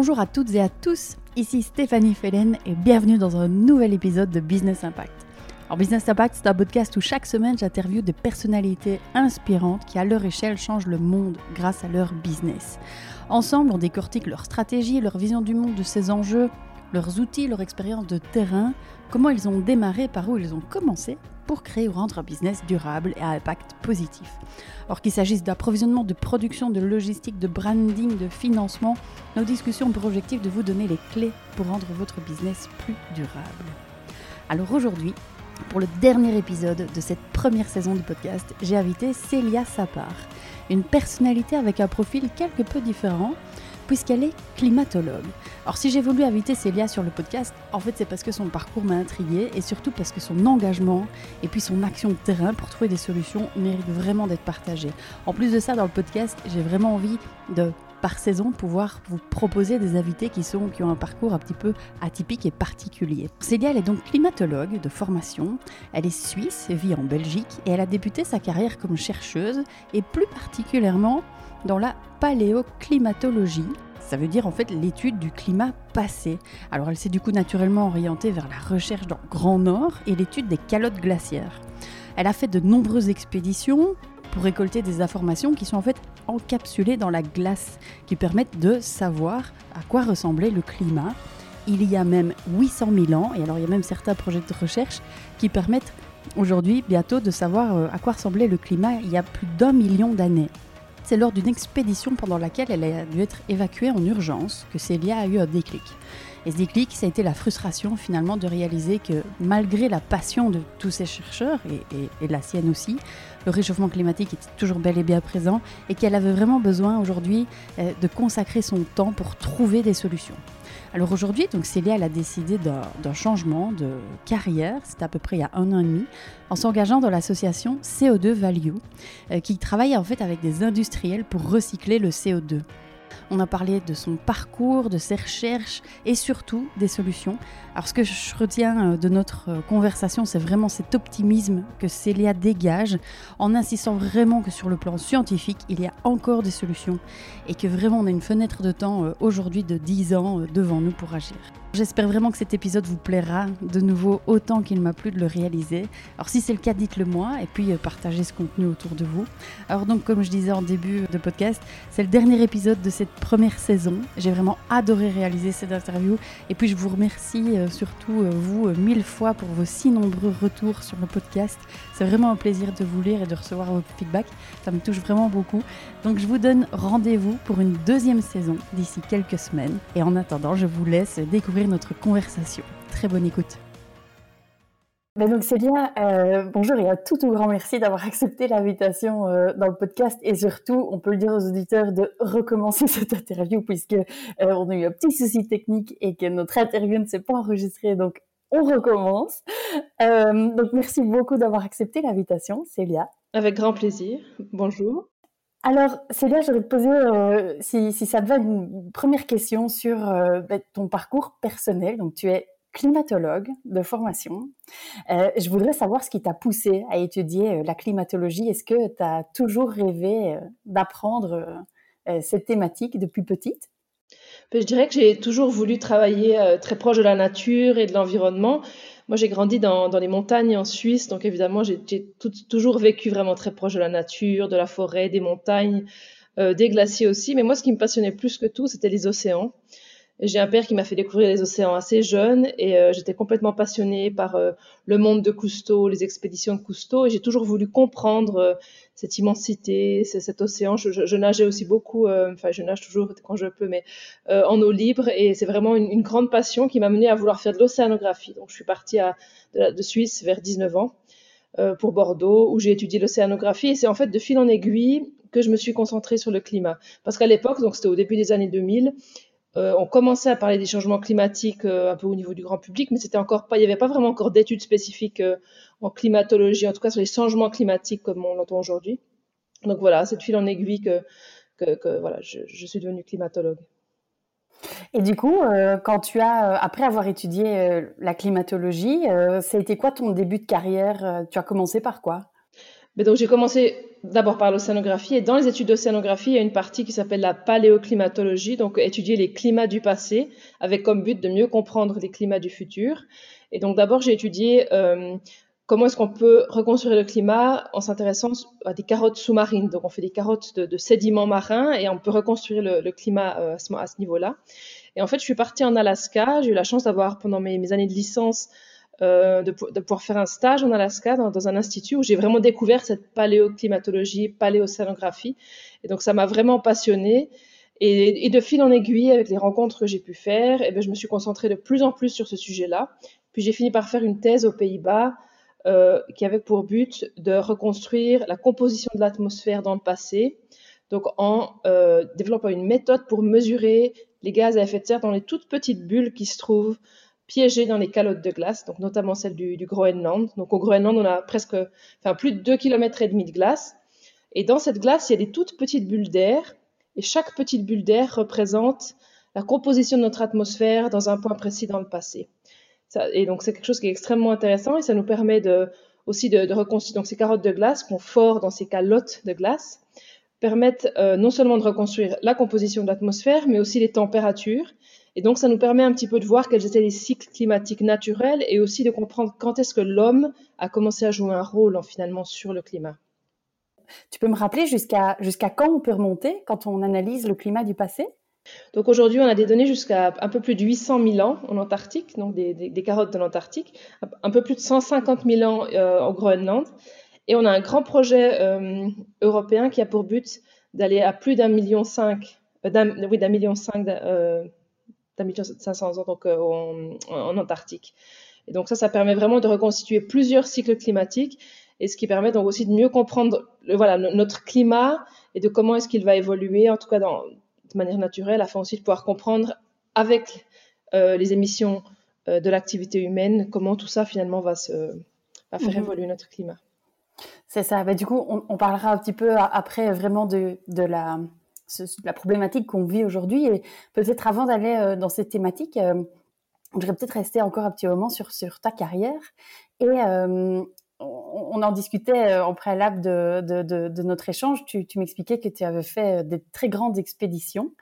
Bonjour à toutes et à tous, ici Stéphanie Fellen et bienvenue dans un nouvel épisode de Business Impact. Alors Business Impact, c'est un podcast où chaque semaine j'interviewe des personnalités inspirantes qui à leur échelle changent le monde grâce à leur business. Ensemble, on décortique leur stratégie, leur vision du monde, de ses enjeux, leurs outils, leur expérience de terrain, comment ils ont démarré, par où ils ont commencé pour créer ou rendre un business durable et à impact positif. Or qu'il s'agisse d'approvisionnement, de production, de logistique, de branding, de financement, nos discussions ont pour objectif de vous donner les clés pour rendre votre business plus durable. Alors aujourd'hui, pour le dernier épisode de cette première saison du podcast, j'ai invité Célia Sapar, une personnalité avec un profil quelque peu différent, puisqu'elle est climatologue. Alors si j'ai voulu inviter Célia sur le podcast, en fait c'est parce que son parcours m'a intrigué et surtout parce que son engagement et puis son action de terrain pour trouver des solutions mérite vraiment d'être partagé. En plus de ça, dans le podcast, j'ai vraiment envie de par saison pouvoir vous proposer des invités qui, sont, qui ont un parcours un petit peu atypique et particulier. Célia, elle est donc climatologue de formation, elle est suisse, vit en Belgique et elle a débuté sa carrière comme chercheuse et plus particulièrement dans la paléoclimatologie. Ça veut dire en fait l'étude du climat passé. Alors elle s'est du coup naturellement orientée vers la recherche dans le Grand Nord et l'étude des calottes glaciaires. Elle a fait de nombreuses expéditions pour récolter des informations qui sont en fait encapsulées dans la glace, qui permettent de savoir à quoi ressemblait le climat. Il y a même 800 000 ans, et alors il y a même certains projets de recherche qui permettent aujourd'hui bientôt de savoir euh, à quoi ressemblait le climat il y a plus d'un million d'années. C'est lors d'une expédition pendant laquelle elle a dû être évacuée en urgence que Célia a eu un déclic. Et ce déclic, ça a été la frustration finalement de réaliser que malgré la passion de tous ces chercheurs, et, la sienne aussi, le réchauffement climatique est toujours bel et bien présent et qu'elle avait vraiment besoin aujourd'hui euh, de consacrer son temps pour trouver des solutions. Alors aujourd'hui, donc Célia a décidé d'un changement de carrière, c'était à peu près il y a un an et demi, en s'engageant dans l'association CO2 Value, euh, qui travaille en fait avec des industriels pour recycler le CO2. On a parlé de son parcours, de ses recherches et surtout des solutions. Alors ce que je retiens euh, de notre euh, conversation, c'est vraiment cet optimisme que Célia dégage en insistant vraiment que sur le plan scientifique, il y a encore des solutions et que vraiment on a une fenêtre de temps euh, aujourd'hui de 10 ans devant nous pour agir. J'espère vraiment que cet épisode vous plaira de nouveau autant qu'il m'a plu de le réaliser. Alors si c'est le cas, dites-le moi et puis partagez ce contenu autour de vous. Alors donc comme je disais en début de podcast, c'est le dernier épisode de cette première saison. J'ai vraiment adoré réaliser cette interview et puis je vous remercie euh, surtout euh, vous euh, mille fois pour vos si nombreux retours sur le podcast. C'est vraiment un plaisir de vous lire et de recevoir vos feedbacks. Ça me touche vraiment beaucoup. Donc je vous donne rendez-vous pour une deuxième saison d'ici quelques semaines. Et en attendant, je vous laisse découvrir notre conversation. Très bonne écoute. Ben donc Célia, euh, bonjour et un tout tout grand merci d'avoir accepté l'invitation euh, dans le podcast et surtout, on peut le dire aux auditeurs de recommencer cette interview puisque euh, on a eu un petit souci technique et que notre interview ne s'est pas enregistrée, donc on recommence. donc merci beaucoup d'avoir accepté l'invitation, Célia. Avec grand plaisir. Bonjour. Alors, Célia, je vais te poser, si, si, ça te va, une première question sur ben, ton parcours personnel. Donc, tu es climatologue de formation. Euh, je voudrais savoir ce qui t'a poussé à étudier euh, la climatologie. Est-ce que tu as toujours rêvé euh, d'apprendre cette thématique depuis petite? Ben, Je dirais que j'ai toujours voulu travailler très proche de la nature et de l'environnement. Moi, j'ai grandi dans, les montagnes en Suisse, donc évidemment, j'ai toujours vécu vraiment très proche de la nature, de la forêt, des montagnes, des glaciers aussi. Mais moi, ce qui me passionnait plus que tout, c'était les océans. J'ai un père qui m'a fait découvrir les océans assez jeune et euh, j'étais complètement passionnée par euh, le monde de Cousteau, les expéditions de Cousteau et j'ai toujours voulu comprendre euh, cette immensité, cet océan. Je, nageais aussi beaucoup, enfin je nage toujours quand je peux, mais en eau libre et c'est vraiment une, grande passion qui m'a menée à vouloir faire de l'océanographie. Donc je suis partie de, de, Suisse vers 19 ans pour Bordeaux où j'ai étudié l'océanographie et c'est en fait de fil en aiguille que je me suis concentrée sur le climat. Parce qu'à l'époque, donc c'était au début des années 2000, euh, on commençait à parler des changements climatiques euh, un peu au niveau du grand public, mais c'était encore pas, il n'y avait pas vraiment encore d'études spécifiques euh, en climatologie, en tout cas sur les changements climatiques comme on l'entend aujourd'hui. Donc voilà, c'est de fil en aiguille que, que, voilà, je, suis devenue climatologue. Et du coup, quand tu as, après avoir étudié la climatologie, ça a été quoi ton début de carrière? Tu as commencé par quoi? Donc j'ai commencé d'abord par l'océanographie et dans les études d'océanographie, il y a une partie qui s'appelle la paléoclimatologie, donc étudier les climats du passé avec comme but de mieux comprendre les climats du futur. Et donc d'abord j'ai étudié euh, comment est-ce qu'on peut reconstruire le climat en s'intéressant à des carottes sous-marines. Donc on fait des carottes de, sédiments marins et on peut reconstruire le, climat euh, à ce, niveau-là. Et en fait je suis partie en Alaska, j'ai eu la chance d'avoir pendant mes années de licence euh, de, pouvoir faire un stage en Alaska dans, un institut où j'ai vraiment découvert cette paléoclimatologie, paléocéanographie. Et donc ça m'a vraiment passionnée. Et, de fil en aiguille, avec les rencontres que j'ai pu faire, eh bien, je me suis concentrée de plus en plus sur ce sujet-là. Puis j'ai fini par faire une thèse aux Pays-Bas euh, qui avait pour but de reconstruire la composition de l'atmosphère dans le passé, donc en euh, développant une méthode pour mesurer les gaz à effet de serre dans les toutes petites bulles qui se trouvent piégées dans les calottes de glace, donc notamment celle du, Groenland. Donc au Groenland, on a presque, enfin plus de 2 km et demi de glace. Et dans cette glace, il y a des toutes petites bulles d'air. Et chaque petite bulle d'air représente la composition de notre atmosphère dans un point précis dans le passé. et donc c'est quelque chose qui est extrêmement intéressant et ça nous permet de, aussi de, reconstruire donc ces carottes de glace qu'on fort dans ces calottes de glace permettent euh, non seulement de reconstruire la composition de l'atmosphère, mais aussi les températures et donc, ça nous permet un petit peu de voir quels étaient les cycles climatiques naturels et aussi de comprendre quand est-ce que l'homme a commencé à jouer un rôle finalement sur le climat. Tu peux me rappeler jusqu'à jusqu'à quand on peut remonter quand on analyse le climat du passé? Donc aujourd'hui, on a des données jusqu'à un peu plus de 800 000 ans en Antarctique, donc des, carottes de l'Antarctique, un peu plus de 150 000 ans euh, au Groenland. Et on a un grand projet euh, européen qui a pour but d'aller à plus d'un million cinq, euh, oui, d'un million cinq 500 ans donc, euh, en, Antarctique. Et donc ça, ça permet vraiment de reconstituer plusieurs cycles climatiques et ce qui permet donc aussi de mieux comprendre voilà, notre climat et de comment est-ce qu'il va évoluer, en tout cas dans, de manière naturelle, afin aussi de pouvoir comprendre avec euh, les émissions euh, de l'activité humaine comment tout ça finalement va, se, va faire mhm. évoluer notre climat. C'est ça. Bah, du coup, on, on, parlera un petit peu après vraiment de, de la la problématique qu'on vit aujourd'hui. Et peut-être avant d'aller euh, dans cette thématique, euh, je voudrais peut-être rester encore un petit moment sur, sur ta carrière. Et euh, on en discutait en préalable de, de, notre échange. Tu, m'expliquais que tu avais fait des très grandes expéditions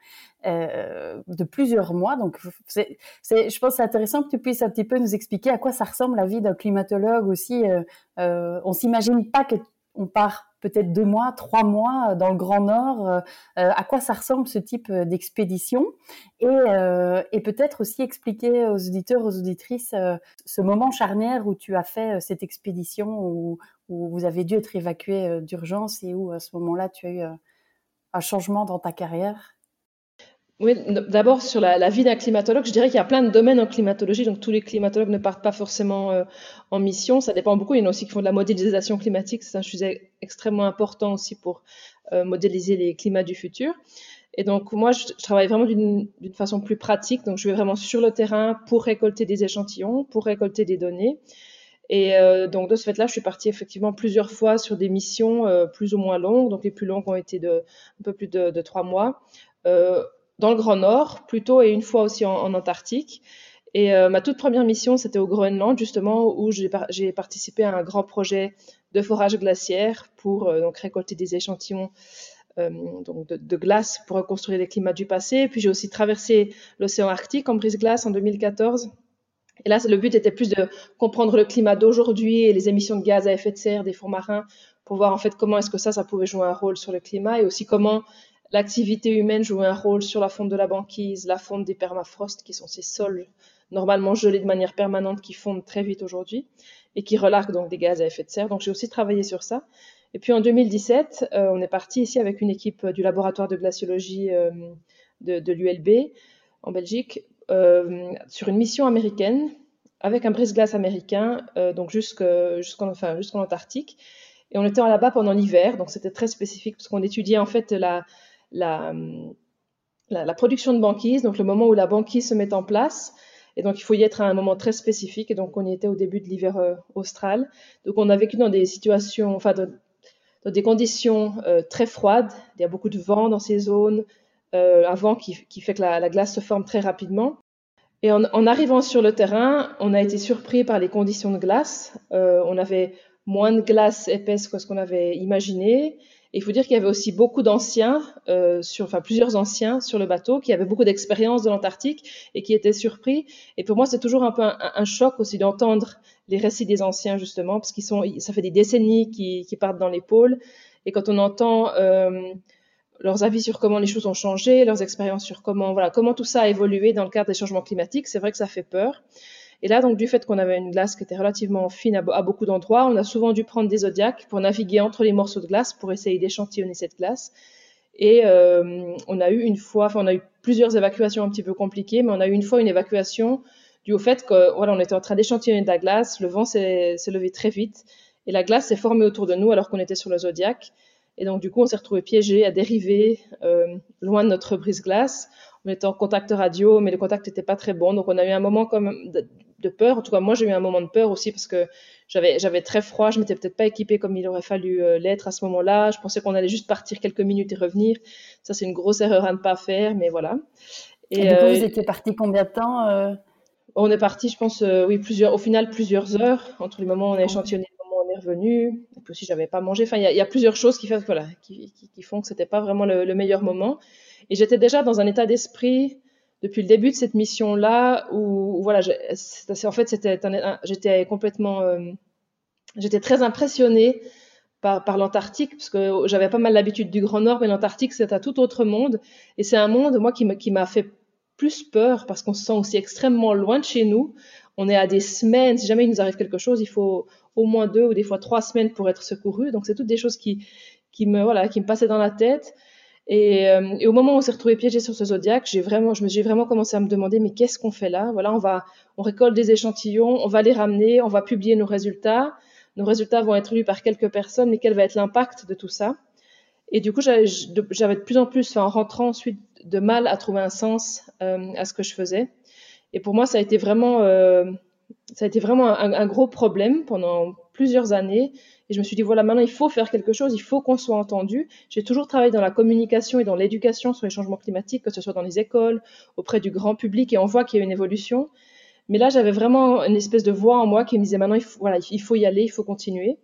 de plusieurs mois. Donc, c'est, je pense que c'est intéressant que tu puisses un petit peu nous expliquer à quoi ça ressemble la vie d'un climatologue aussi. Euh, on s'imagine pas que on part peut-être deux mois, trois mois dans le Grand Nord. Euh, euh, à quoi ça ressemble ce type euh, d'expédition et, peut-être aussi expliquer aux auditeurs, aux auditrices ce moment charnière où tu as fait cette expédition où, où vous avez dû être évacué d'urgence et où à ce moment-là tu as eu un changement dans ta carrière. Oui, d'abord sur la, vie d'un climatologue, je dirais qu'il y a plein de domaines en climatologie, donc tous les climatologues ne partent pas forcément euh, en mission, ça dépend beaucoup. Il y en a aussi qui font de la modélisation climatique, c'est un sujet extrêmement important aussi pour euh, modéliser les climats du futur. Et donc moi, je, travaille vraiment d'une façon plus pratique, donc je vais vraiment sur le terrain pour récolter des échantillons, pour récolter des données. Et euh, donc de ce fait-là, je suis partie effectivement plusieurs fois sur des missions plus ou moins longues, donc les plus longues ont été de un peu plus de, trois mois. Dans le Grand Nord plutôt et une fois aussi en, Antarctique. Et euh, ma toute première mission, c'était au Groenland, justement, où j'ai participé à un grand projet de forage glaciaire pour euh, donc récolter des échantillons euh, donc de, glace pour reconstruire les climats du passé. Puis j'ai aussi traversé l'océan Arctique en brise-glace en 2014. Et là, le but était plus de comprendre le climat d'aujourd'hui et les émissions de gaz à effet de serre des fonds marins pour voir en fait comment est-ce que ça, ça pouvait jouer un rôle sur le climat et aussi comment L'activité humaine joue un rôle sur la fonte de la banquise, la fonte des permafrosts, qui sont ces sols normalement gelés de manière permanente qui fondent très vite aujourd'hui et qui relarguent donc des gaz à effet de serre. Donc j'ai aussi travaillé sur ça. Et puis en 2017, euh, on est parti ici avec une équipe du laboratoire de glaciologie euh, de, l'ULB en Belgique euh, sur une mission américaine avec un brise-glace américain, donc jusqu'en Antarctique. Et on était là-bas pendant l'hiver, donc c'était très spécifique parce qu'on étudiait en fait la, la, la, production de banquise, donc le moment où la banquise se met en place. Et donc, il faut y être à un moment très spécifique. Et donc, on y était au début de l'hiver euh, austral. Donc, on a vécu dans des situations, enfin, dans des conditions euh, très froides. Il y a beaucoup de vent dans ces zones, euh, un vent qui, qui, fait que la, glace se forme très rapidement. Et en, en, arrivant sur le terrain, on a été surpris par les conditions de glace. on avait moins de glace épaisse que ce qu'on avait imaginé. Il faut dire qu'il y avait aussi beaucoup d'anciens, euh, sur, enfin plusieurs anciens sur le bateau, qui avaient beaucoup d'expérience de l'Antarctique et qui étaient surpris. Et pour moi, c'est toujours un peu un, choc aussi d'entendre les récits des anciens justement, parce qu'ils sont, ça fait des décennies qu'ils partent dans les pôles. Et quand on entend euh, leurs avis sur comment les choses ont changé, leurs expériences sur comment, voilà, comment tout ça a évolué dans le cadre des changements climatiques, c'est vrai que ça fait peur. Et là, donc, du fait qu'on avait une glace qui était relativement fine à, beaucoup d'endroits, on a souvent dû prendre des zodiacs pour naviguer entre les morceaux de glace pour essayer d'échantillonner cette glace. Et euh, on a eu une fois, enfin, on a eu plusieurs évacuations un petit peu compliquées, mais on a eu une fois une évacuation due au fait que, voilà, on était en train d'échantillonner de la glace, le vent s'est levé très vite et la glace s'est formée autour de nous alors qu'on était sur le zodiac. Et donc, du coup, on s'est retrouvé piégé à dériver euh, loin de notre brise-glace. On était en contact radio, mais le contact n'était pas très bon. Donc, on a eu un moment comme de peur. En tout cas, moi, j'ai eu un moment de peur aussi parce que j'avais, j'avais très froid. Je m'étais peut-être pas équipée comme il aurait fallu euh, l'être à ce moment-là. Je pensais qu'on allait juste partir quelques minutes et revenir. Ça, c'est une grosse erreur à ne pas faire, mais voilà. Et, du coup, euh, vous étiez parti combien de temps euh? On est parti, je pense, oui, plusieurs, au final, plusieurs heures entre les moments où on a échantillonné et le moment où on est revenu. Et puis aussi, j'avais pas mangé. Enfin, il y, a plusieurs choses qui, fait, voilà, qui, qui, font que c'était pas vraiment le, le meilleur moment. Et j'étais déjà dans un état d'esprit depuis le début de cette mission-là, où, voilà, en fait, c'était, j'étais complètement, euh, j'étais très impressionnée par, l'Antarctique, parce que j'avais pas mal l'habitude du Grand Nord, mais l'Antarctique, c'est un tout autre monde, et c'est un monde, moi, qui, qui m'a fait plus peur, parce qu'on se sent aussi extrêmement loin de chez nous. On est à des semaines, si jamais il nous arrive quelque chose, il faut au moins deux ou des fois trois semaines pour être secouru. Donc c'est toutes des choses qui, qui me, voilà, qui me passaient dans la tête. Et, euh, et, au moment où on s'est retrouvé piégé sur ce zodiaque, j'ai vraiment, je me j'ai vraiment commencé à me demander mais qu'est-ce qu'on fait là? Voilà, on va, on récolte des échantillons, on va les ramener, on va publier nos résultats. Nos résultats vont être lus par quelques personnes, mais quel va être l'impact de tout ça? Et du coup, j'avais de plus en plus, en rentrant ensuite, de mal à trouver un sens euh, à ce que je faisais. Et pour moi, ça a été vraiment, euh, ça a été vraiment un, gros problème pendant plusieurs années. Et je me suis dit, voilà, maintenant, il faut faire quelque chose, il faut qu'on soit entendu. J'ai toujours travaillé dans la communication et dans l'éducation sur les changements climatiques, que ce soit dans les écoles, auprès du grand public, et on voit qu'il y a une évolution. Mais là, j'avais vraiment une espèce de voix en moi qui me disait, maintenant, il faut, voilà, il faut y aller, il faut continuer.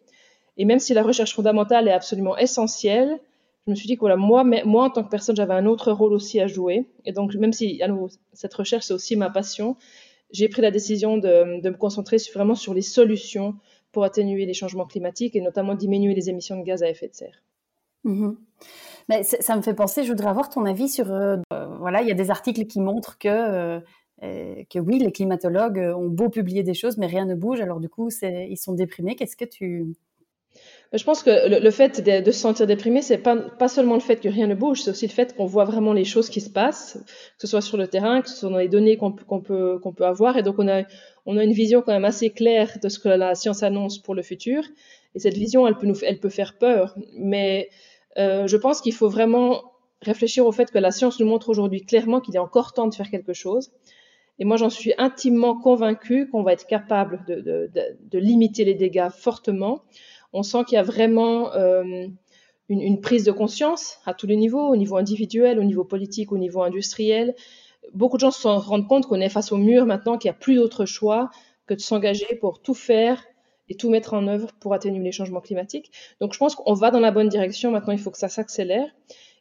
Et même si la recherche fondamentale est absolument essentielle, je me suis dit que voilà, moi, moi en tant que personne, j'avais un autre rôle aussi à jouer. Et donc, même si à nouveau, cette recherche, c'est aussi ma passion, j'ai pris la décision de, de me concentrer vraiment sur les solutions pour atténuer les changements climatiques et notamment diminuer les émissions de gaz à effet de serre. Mhm. Mais ça me fait penser, je voudrais avoir ton avis sur, euh, voilà, il y a des articles qui montrent que, euh, euh, que oui, les climatologues ont beau publier des choses, mais rien ne bouge, alors du coup, ils sont déprimés. Qu'est-ce que tu, je pense que le, fait de, se sentir déprimé, c'est pas, pas seulement le fait que rien ne bouge, c'est aussi le fait qu'on voit vraiment les choses qui se passent, que ce soit sur le terrain, que ce soit dans les données qu'on peut, avoir. Et donc, on a, une vision quand même assez claire de ce que la science annonce pour le futur. Et cette vision, elle peut, nous, elle peut faire peur. Mais euh, je pense qu'il faut vraiment réfléchir au fait que la science nous montre aujourd'hui clairement qu'il est encore temps de faire quelque chose. Et moi, j'en suis intimement convaincue qu'on va être capable de limiter les dégâts fortement on sent qu'il y a vraiment euh, une, prise de conscience à tous les niveaux, au niveau individuel, au niveau politique, au niveau industriel. Beaucoup de gens se rendent compte qu'on est face au mur maintenant, qu'il n'y a plus d'autre choix que de s'engager pour tout faire et tout mettre en œuvre pour atténuer les changements climatiques. Donc je pense qu'on va dans la bonne direction. Maintenant, il faut que ça s'accélère.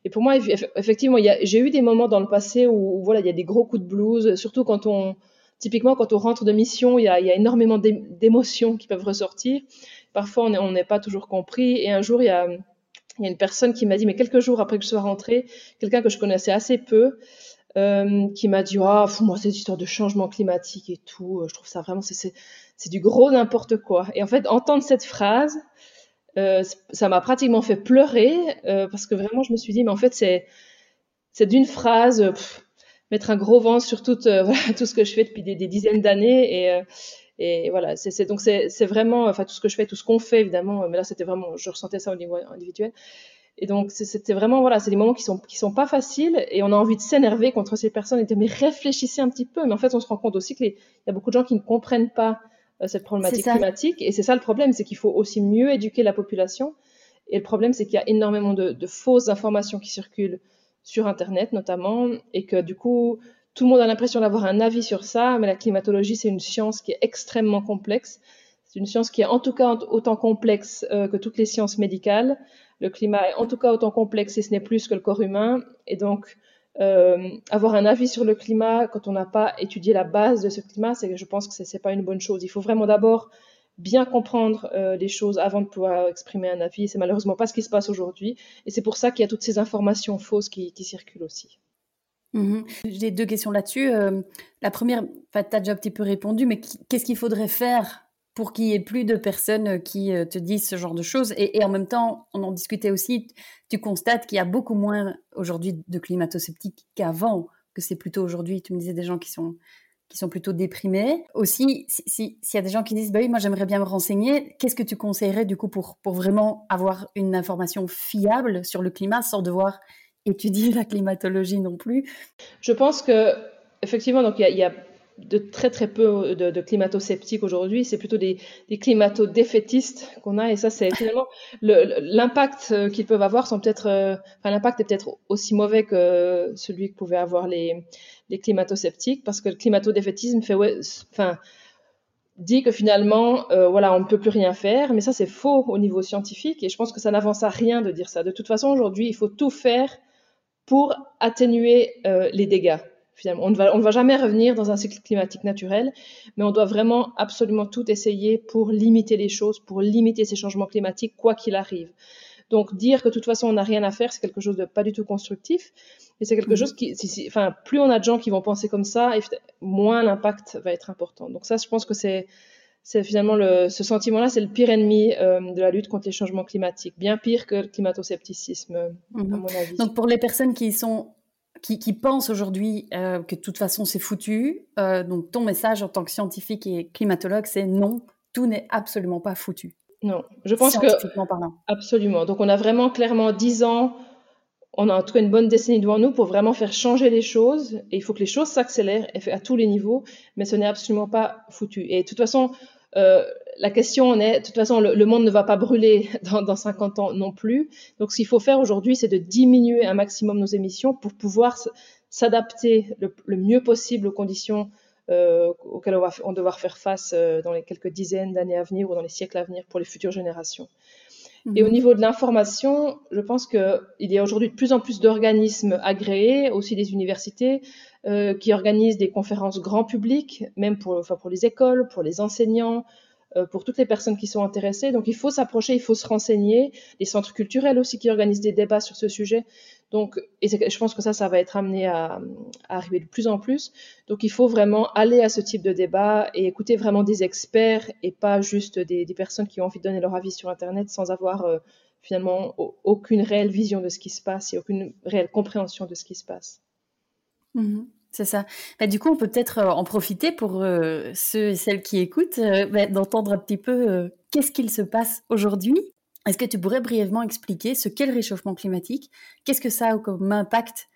Et pour moi, effectivement, j'ai eu des moments dans le passé où, voilà, il y a des gros coups de blues, surtout quand on, typiquement quand on rentre de mission, il y a, il y a énormément d'émotions qui peuvent ressortir parfois on n'est pas toujours compris. Et un jour, il y a, une personne qui m'a dit, mais quelques jours après que je sois rentrée, quelqu'un que je connaissais assez peu, euh, qui m'a dit, ah, moi, cette histoire de changement climatique et tout, euh, je trouve ça vraiment, c'est du gros n'importe quoi. Et en fait, entendre cette phrase, euh, ça m'a pratiquement fait pleurer, parce que vraiment, je me suis dit, mais en fait, c'est d'une phrase, mettre un gros vent sur tout, tout ce que je fais depuis des, des dizaines d'années. Et, et voilà, c'est donc c'est vraiment, enfin tout ce que je fais, tout ce qu'on fait évidemment, mais là c'était vraiment, je ressentais ça au niveau individuel. Et donc c'était vraiment voilà, c'est des moments qui sont qui sont pas faciles et on a envie de s'énerver contre ces personnes et de mais réfléchissez un petit peu. Mais en fait on se rend compte aussi qu'il y a beaucoup de gens qui ne comprennent pas euh, cette problématique climatique et c'est ça le problème, c'est qu'il faut aussi mieux éduquer la population. Et le problème c'est qu'il y a énormément de, de fausses informations qui circulent sur Internet notamment et que du coup tout le monde a l'impression d'avoir un avis sur ça, mais la climatologie, c'est une science qui est extrêmement complexe. C'est une science qui est en tout cas autant complexe euh, que toutes les sciences médicales. Le climat est en tout cas autant complexe, si ce n'est plus que le corps humain. Et donc, euh, avoir un avis sur le climat quand on n'a pas étudié la base de ce climat, c'est je pense que ce n'est pas une bonne chose. Il faut vraiment d'abord bien comprendre euh, les choses avant de pouvoir exprimer un avis. C'est malheureusement pas ce qui se passe aujourd'hui. Et c'est pour ça qu'il y a toutes ces informations fausses qui circulent aussi. Mhm. J'ai deux questions là-dessus. Euh, la première, tu as déjà un petit peu répondu, mais qu'est-ce qu'il faudrait faire pour qu'il y ait plus de personnes euh, qui euh, te disent ce genre de choses? Et, en même temps, on en discutait aussi, tu constates qu'il y a beaucoup moins aujourd'hui de climato-sceptiques qu'avant, que c'est plutôt aujourd'hui, tu me disais des gens qui sont qui sont plutôt déprimés. Aussi, s'il y a des gens qui disent, bah oui, moi j'aimerais bien me renseigner, qu'est-ce que tu conseillerais du coup pour, pour vraiment avoir une information fiable sur le climat sans devoir étudier la climatologie non plus. Je pense que effectivement, donc il y, a de très très peu de, climato-sceptiques aujourd'hui, c'est plutôt des, des climato-défaitistes qu'on a, et ça c'est finalement l'impact euh, qu'ils peuvent avoir sont peut-être, euh, enfin l'impact est peut-être aussi mauvais que celui que pouvaient avoir les, les climato-sceptiques, parce que le climato-défaitisme fait, enfin dit que finalement, euh, voilà, on ne peut plus rien faire, mais ça c'est faux au niveau scientifique, et je pense que ça n'avance à rien de dire ça. De toute façon, aujourd'hui, il faut tout faire pour atténuer euh, les dégâts. Finalement, on ne, va, on ne va jamais revenir dans un cycle climatique naturel, mais on doit vraiment absolument tout essayer pour limiter les choses, pour limiter ces changements climatiques, quoi qu'il arrive. Donc dire que de toute façon on n'a rien à faire, c'est quelque chose de pas du tout constructif. Et c'est quelque mhm. chose qui, enfin, plus on a de gens qui vont penser comme ça, moins l'impact va être important. Donc ça, je pense que c'est c'est finalement le, ce sentiment-là, c'est le pire ennemi euh, de la lutte contre les changements climatiques, bien pire que le climato-scepticisme, à mhm. mon avis. Donc pour les personnes qui sont qui, qui pensent aujourd'hui euh, que de toute façon c'est foutu, euh, donc ton message en tant que scientifique et climatologue, c'est non, tout n'est absolument pas foutu. Non, je pense que parlant. absolument. Donc on a vraiment clairement 10 ans on a en tout cas une bonne décennie devant nous pour vraiment faire changer les choses. Et il faut que les choses s'accélèrent à tous les niveaux, mais ce n'est absolument pas foutu. Et de toute façon, euh, la question est, de toute façon, le, monde ne va pas brûler dans, dans 50 ans non plus. Donc, ce qu'il faut faire aujourd'hui, c'est de diminuer un maximum nos émissions pour pouvoir s'adapter le, mieux possible aux conditions euh, auxquelles on va, devoir faire face euh, dans les quelques dizaines d'années à venir ou dans les siècles à venir pour les futures générations. Et au mhm. niveau de l'information, je pense qu'il y a aujourd'hui de plus en plus d'organismes agréés, aussi des universités, euh, qui organisent des conférences grand public, même pour, enfin pour les écoles, pour les enseignants, euh, pour toutes les personnes qui sont intéressées. Donc il faut s'approcher, il faut se renseigner. Les centres culturels aussi qui organisent des débats sur ce sujet. Donc, et je pense que ça, ça va être amené à, arriver de plus en plus. Donc il faut vraiment aller à ce type de débat et écouter vraiment des experts et pas juste des, personnes qui ont envie de donner leur avis sur Internet sans avoir euh, finalement aucune réelle vision de ce qui se passe et aucune réelle compréhension de ce qui se passe. Mmh c'est ça. Bah, du coup, on peut peut-être euh, en profiter pour euh, ceux et celles qui écoutent, bah, d'entendre un petit peu qu'est-ce qu'il se passe aujourd'hui? Est-ce que tu pourrais brièvement expliquer ce qu'est le réchauffement climatique? Qu'est-ce que ça a comme impact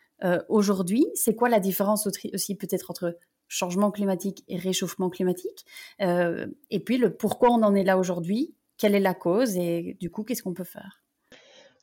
aujourd'hui? C'est quoi la différence aussi peut-être entre changement climatique et réchauffement climatique? Et puis le pourquoi on en est là aujourd'hui? Quelle est la cause? Et du coup, qu'est-ce qu'on peut faire?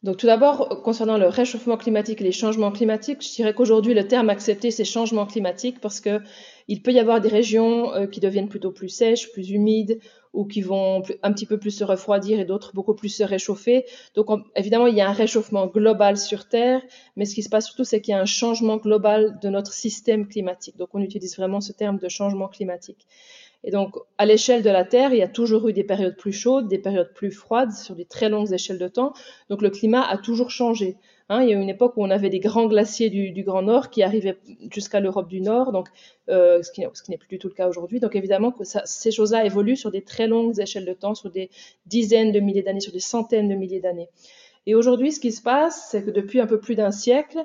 Donc tout d'abord, concernant le réchauffement climatique et les changements climatiques, je dirais qu'aujourd'hui le terme accepté c'est changement climatique parce que il peut y avoir des régions euh, qui deviennent plutôt plus sèches, plus humides ou qui vont un petit peu plus se refroidir et d'autres beaucoup plus se réchauffer. Donc évidemment, il y a un réchauffement global sur Terre, mais ce qui se passe surtout c'est qu'il y a un changement global de notre système climatique. Donc on utilise vraiment ce terme de changement climatique. Et donc, à l'échelle de la Terre, il y a toujours eu des périodes plus chaudes, des périodes plus froides sur des très longues échelles de temps. Donc, le climat a toujours changé. Hein, il y a eu une époque où on avait des grands glaciers du, Grand Nord qui arrivaient jusqu'à l'Europe du Nord, donc euh, ce qui, n'est plus du tout le cas aujourd'hui. Donc, évidemment, ces choses-là évoluent sur des très longues échelles de temps, sur des dizaines de milliers d'années, sur des centaines de milliers d'années. Et aujourd'hui, ce qui se passe, c'est que depuis un peu plus d'un siècle,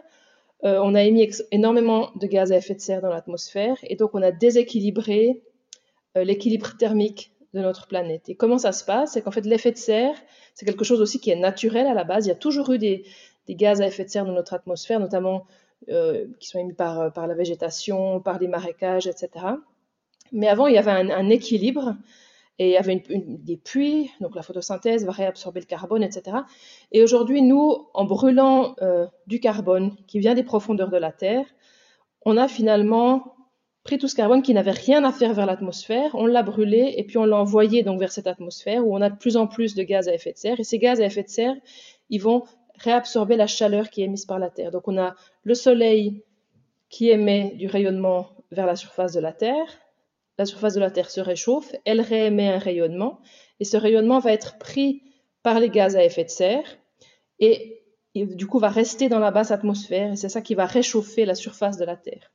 euh, on a émis énormément de gaz à effet de serre dans l'atmosphère, et donc on a déséquilibré euh, l'équilibre thermique de notre planète. Et comment ça se passe? C'est qu'en fait, l'effet de serre, c'est quelque chose aussi qui est naturel à la base. Il y a toujours eu des, gaz à effet de serre dans notre atmosphère, notamment euh, qui sont émis par, par la végétation, par les marécages, etc. Mais avant, il y avait un, équilibre et il y avait des puits, donc la photosynthèse va réabsorber le carbone, etc. Et aujourd'hui, nous, en brûlant euh, du carbone qui vient des profondeurs de la Terre, on a finalement pris tout ce carbone qui n'avait rien à faire vers l'atmosphère, on l'a brûlé et puis on l'a envoyé donc vers cette atmosphère où on a de plus en plus de gaz à effet de serre. Et ces gaz à effet de serre, ils vont réabsorber la chaleur qui est émise par la Terre. Donc on a le Soleil qui émet du rayonnement vers la surface de la Terre. La surface de la Terre se réchauffe, elle réémet un rayonnement et ce rayonnement va être pris par les gaz à effet de serre et, du coup va rester dans la basse atmosphère et c'est ça qui va réchauffer la surface de la Terre.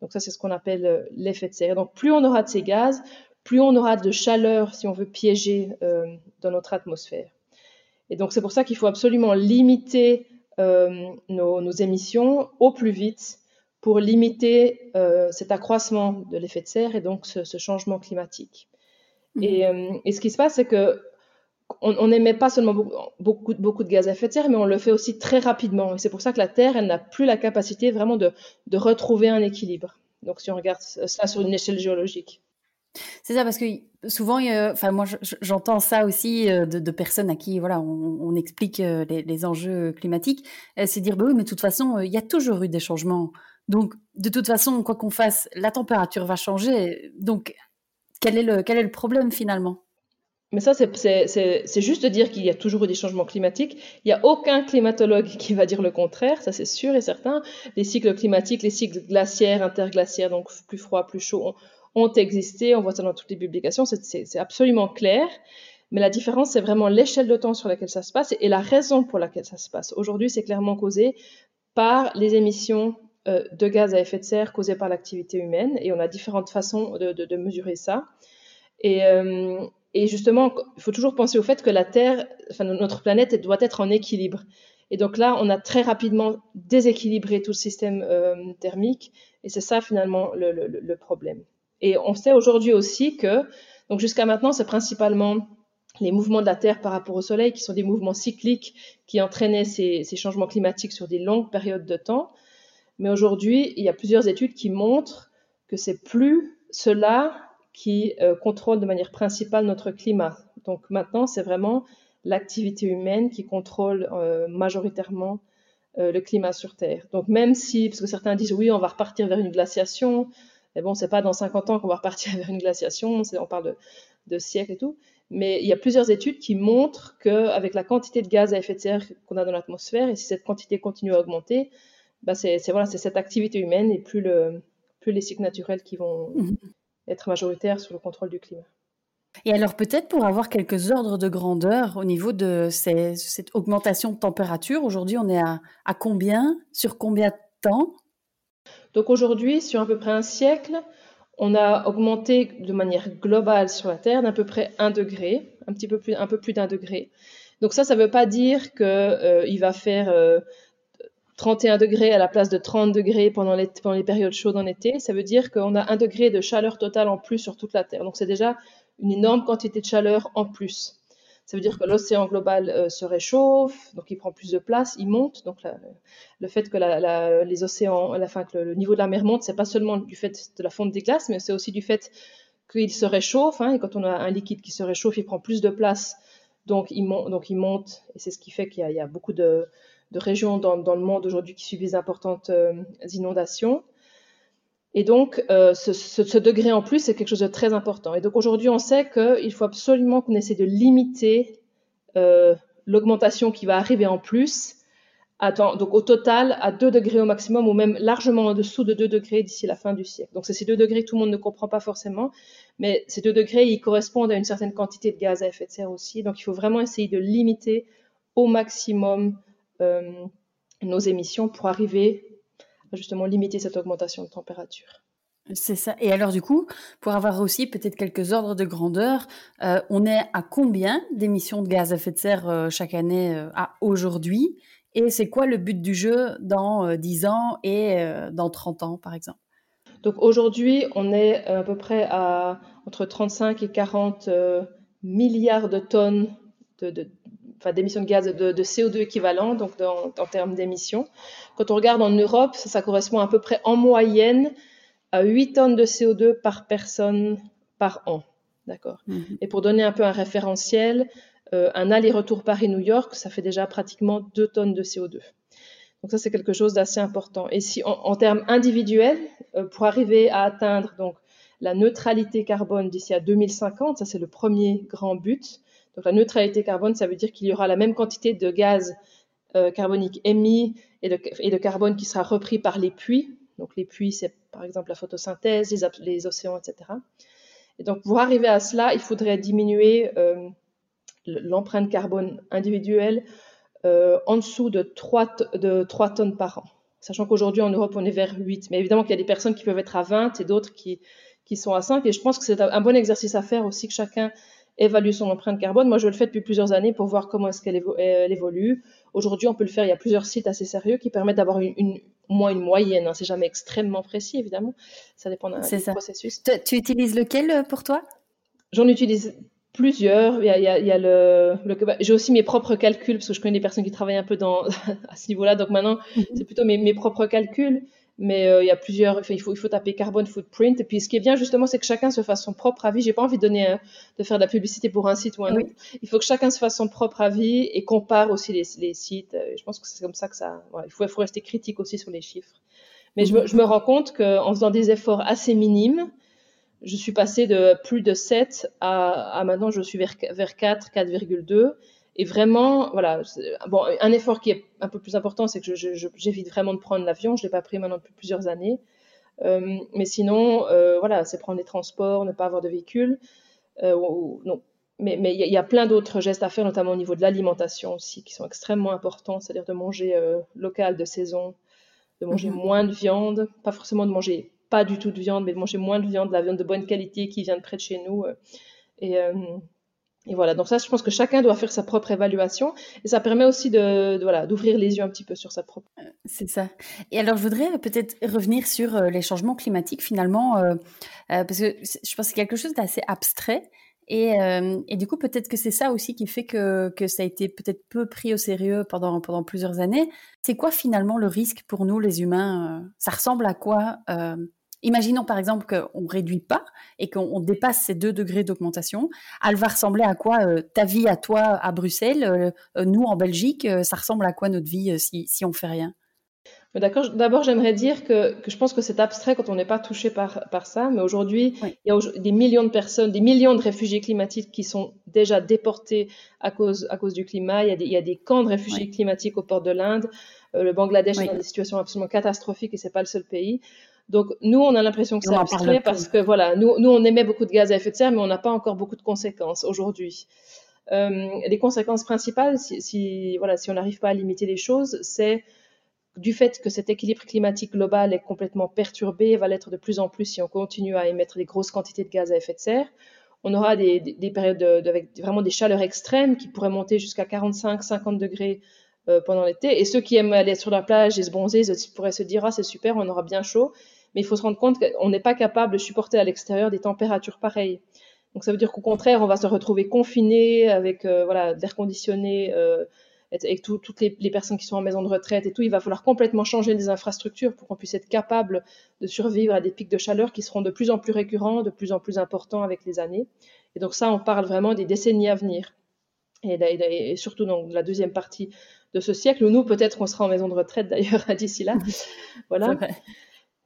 Donc ça c'est ce qu'on appelle euh, l'effet de serre. Donc plus on aura de ces gaz, plus on aura de chaleur si on veut piéger euh, dans notre atmosphère. Et donc c'est pour ça qu'il faut absolument limiter euh, nos, émissions au plus vite pour limiter cet accroissement de l'effet de serre et donc ce, changement climatique. Mmh. Et, ce qui se passe, c'est que on n'émet pas seulement beaucoup, beaucoup, de gaz à effet de serre, mais on le fait aussi très rapidement. Et c'est pour ça que la Terre, elle n'a plus la capacité vraiment de, retrouver un équilibre. Donc, si on regarde cela sur une échelle géologique. C'est ça, parce que souvent, enfin, moi, j'entends ça aussi euh, de, personnes à qui, voilà, on, explique euh, les, enjeux climatiques. C'est dire, bah oui, mais de toute façon, euh, il y a toujours eu des changements. Donc, de toute façon, quoi qu'on fasse, la température va changer. Donc, quel est le, quel est le problème finalement? Mais ça, c'est juste de dire qu'il y a toujours eu des changements climatiques. Il n'y a aucun climatologue qui va dire le contraire, ça c'est sûr et certain. Les cycles climatiques, les cycles glaciaires, interglaciaires, donc plus froid, plus chaud, ont, existé. On voit ça dans toutes les publications, c'est absolument clair. Mais la différence, c'est vraiment l'échelle de temps sur laquelle ça se passe et la raison pour laquelle ça se passe. Aujourd'hui, c'est clairement causé par les émissions euh, de gaz à effet de serre causées par l'activité humaine et on a différentes façons de, mesurer ça. Et, euh, et justement, il faut toujours penser au fait que la Terre, notre planète, doit être en équilibre. Et donc là, on a très rapidement déséquilibré tout le système euh, thermique, et c'est ça finalement le, le, le, problème. Et on sait aujourd'hui aussi que, donc jusqu'à maintenant, c'est principalement les mouvements de la Terre par rapport au Soleil, qui sont des mouvements cycliques qui entraînaient ces, ces changements climatiques sur des longues périodes de temps. Mais aujourd'hui, il y a plusieurs études qui montrent que c'est plus cela qui euh, contrôle de manière principale notre climat. Donc maintenant, c'est vraiment l'activité humaine qui contrôle euh, majoritairement euh, le climat sur Terre. Donc même si, parce que certains disent oui, on va repartir vers une glaciation, mais bon, c'est pas dans 50 ans qu'on va repartir vers une glaciation, on parle de, siècles et tout. Mais il y a plusieurs études qui montrent qu'avec la quantité de gaz à effet de serre qu'on a dans l'atmosphère, et si cette quantité continue à augmenter, bah c'est voilà, cette activité humaine et plus, le, plus les cycles naturels qui vont, mmh être majoritaire sur le contrôle du climat. Et alors peut-être pour avoir quelques ordres de grandeur au niveau de cette augmentation de température, aujourd'hui on est à, à, combien Sur combien de temps? Donc aujourd'hui, sur à peu près un siècle, on a augmenté de manière globale sur la Terre d'à peu près un degré, un petit peu plus, d'un degré. Donc ça, ça ne veut pas dire qu'il euh, va faire euh, 31 degrés à la place de 30 degrés pendant les, pendant les périodes chaudes en été, ça veut dire qu'on a un degré de chaleur totale en plus sur toute la Terre. Donc c'est déjà une énorme quantité de chaleur en plus. Ça veut dire que l'océan global euh, se réchauffe, donc il prend plus de place, il monte. Donc le fait que la, les océans, la fin, que le, niveau de la mer monte, c'est pas seulement du fait de la fonte des glaces, mais c'est aussi du fait qu'il se réchauffe. Hein, et quand on a un liquide qui se réchauffe, il prend plus de place, donc il, monte, donc il monte. Et c'est ce qui fait qu'il y, y, a beaucoup de, de régions dans, le monde aujourd'hui qui subissent d'importantes euh, inondations. Et donc, euh, ce, degré en plus, c'est quelque chose de très important. Et donc, aujourd'hui, on sait qu'il faut absolument qu'on essaie de limiter euh, l'augmentation qui va arriver en plus, donc au total à 2 degrés au maximum, ou même largement en dessous de 2 degrés d'ici la fin du siècle. Donc, c'est ces 2 degrés que tout le monde ne comprend pas forcément, mais ces 2 degrés, ils correspondent à une certaine quantité de gaz à effet de serre aussi. Donc, il faut vraiment essayer de limiter au maximum euh, nos émissions pour arriver justement limiter cette augmentation de température. C'est ça. Et alors du coup, pour avoir aussi peut-être quelques ordres de grandeur, euh, on est à combien d'émissions de gaz à effet de serre euh, chaque année à aujourd'hui? Et c'est quoi le but du jeu dans 10 ans et dans 30 ans, par exemple? Donc aujourd'hui, on est à peu près à entre 35 et 40 milliards de tonnes de, enfin, d'émissions de gaz de, CO2 équivalent, donc en termes d'émissions. Quand on regarde en Europe, ça, correspond à peu près en moyenne à 8 tonnes de CO2 par personne par an. D'accord. Mhm. Et pour donner un peu un référentiel, euh, un aller-retour Paris-New York, ça fait déjà pratiquement 2 tonnes de CO2. Donc ça, c'est quelque chose d'assez important. Et si en, termes individuels, euh, pour arriver à atteindre donc la neutralité carbone d'ici à 2050, ça c'est le premier grand but. La neutralité carbone, ça veut dire qu'il y aura la même quantité de gaz euh, carbonique émis et de, carbone qui sera repris par les puits. Donc les puits, c'est par exemple la photosynthèse, les, océans, etc. Et donc pour arriver à cela, il faudrait diminuer euh, l'empreinte carbone individuelle euh, en dessous de 3, de 3 tonnes par an. Sachant qu'aujourd'hui en Europe, on est vers 8. Mais évidemment qu'il y a des personnes qui peuvent être à 20 et d'autres qui, qui sont à 5. Et je pense que c'est un bon exercice à faire aussi que chacun évalue son empreinte carbone. Moi, je le fais depuis plusieurs années pour voir comment est-ce qu'elle évolue. Aujourd'hui, on peut le faire. Il y a plusieurs sites assez sérieux qui permettent d'avoir une, une, moins une moyenne. Hein. C'est jamais extrêmement précis, évidemment. Ça dépend d'un processus. Tu, utilises lequel euh, pour toi? J'en utilise plusieurs. Il y a, il y a, le, j'ai aussi mes propres calculs parce que je connais des personnes qui travaillent un peu dans à ce niveau-là. Donc maintenant, mhm. c'est plutôt mes, mes, propres calculs. Mais euh, il y a plusieurs. il faut il faut taper carbon footprint. Et puis ce qui est bien justement, c'est que chacun se fasse son propre avis. J'ai pas envie de donner de faire de la publicité pour un site ou un autre. Il faut que chacun se fasse son propre avis et compare aussi les, les sites. Je pense que c'est comme ça que ça. il faut il faut rester critique aussi sur les chiffres. Mais je, me, je me rends compte qu'en faisant des efforts assez minimes, je suis passée de plus de 7 à, maintenant je suis vers, vers 4, 4,2. Et vraiment, voilà, bon, un effort qui est un peu plus important, c'est que j'évite vraiment de prendre l'avion. Je ne l'ai pas pris maintenant depuis plusieurs années. Euh, mais sinon, euh, voilà, c'est prendre les transports, ne pas avoir de véhicule. Euh, non. Mais il mais y, y, a plein d'autres gestes à faire, notamment au niveau de l'alimentation aussi, qui sont extrêmement importants, c'est-à-dire de manger local, de saison, de manger mhm. moins de viande, pas forcément de manger pas du tout de viande, mais de manger moins de viande, de la viande de bonne qualité qui vient de près de chez nous. Et, et, voilà, donc ça, je pense que chacun doit faire sa propre évaluation et ça permet aussi de, voilà, d'ouvrir les yeux un petit peu sur sa propre. Euh, c'est ça. Et alors, je voudrais peut-être revenir sur les changements climatiques finalement, parce que je pense que c'est quelque chose d'assez abstrait. Et, et, du coup, peut-être que c'est ça aussi qui fait que, que ça a été peut-être peu pris au sérieux pendant, pendant plusieurs années. C'est quoi finalement le risque pour nous, les humains Ça ressemble à quoi Imaginons par exemple qu'on ne réduit pas et qu'on dépasse ces 2 degrés d'augmentation. Elle va ressembler à quoi euh, ta vie à toi à Bruxelles, euh, euh, nous en Belgique, ça ressemble à quoi notre vie si, si on fait rien? D'accord. D'abord, j'aimerais dire que, je pense que c'est abstrait quand on n'est pas touché par, par ça, mais aujourd'hui, il y a des millions de personnes, des millions de réfugiés climatiques qui sont déjà déportés à cause, à cause du climat. Il y, a des, il y a des camps de réfugiés climatiques au port de l'Inde. le Bangladesh est dans des situations absolument catastrophiques et c'est pas le seul pays. Donc nous, on a l'impression que c'est abstrait parce que voilà, nous, nous, on émet beaucoup de gaz à effet de serre, mais on n'a pas encore beaucoup de conséquences aujourd'hui. Euh, les conséquences principales, si, si voilà, si on n'arrive pas à limiter les choses, c'est du fait que cet équilibre climatique global est complètement perturbé et va l'être de plus en plus si on continue à émettre des grosses quantités de gaz à effet de serre. On aura des, des, périodes de, avec vraiment des chaleurs extrêmes qui pourraient monter jusqu'à 45-50 degrés euh, pendant l'été. Et ceux qui aiment aller sur la plage et se bronzer, ils pourraient se dire ah c'est super, on aura bien chaud mais il faut se rendre compte qu'on n'est pas capable de supporter à l'extérieur des températures pareilles. Donc ça veut dire qu'au contraire, on va se retrouver confiné avec euh, voilà, l'air conditionné, euh, avec toutes les, les, personnes qui sont en maison de retraite et tout. Il va falloir complètement changer les infrastructures pour qu'on puisse être capable de survivre à des pics de chaleur qui seront de plus en plus récurrents, de plus en plus importants avec les années. Et donc ça, on parle vraiment des décennies à venir. Et, et, et surtout dans la deuxième partie de ce siècle, où nous, peut-être qu'on sera en maison de retraite d'ailleurs d'ici là. voilà.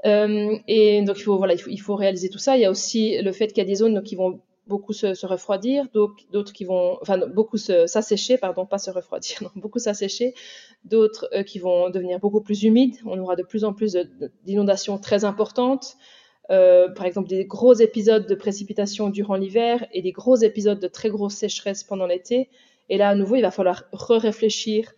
Euh, et donc il faut voilà, il faut, réaliser tout ça. Il y a aussi le fait qu'il y a des zones qui vont beaucoup se, se refroidir, d'autres qui vont, enfin beaucoup s'assécher, pardon, pas se refroidir, non, beaucoup s'assécher, d'autres euh, qui vont devenir beaucoup plus humides. On aura de plus en plus d'inondations très importantes. Euh, par exemple, des gros épisodes de précipitations durant l'hiver et des gros épisodes de très grosse sécheresse pendant l'été. Et là, à nouveau, il va falloir re-réfléchir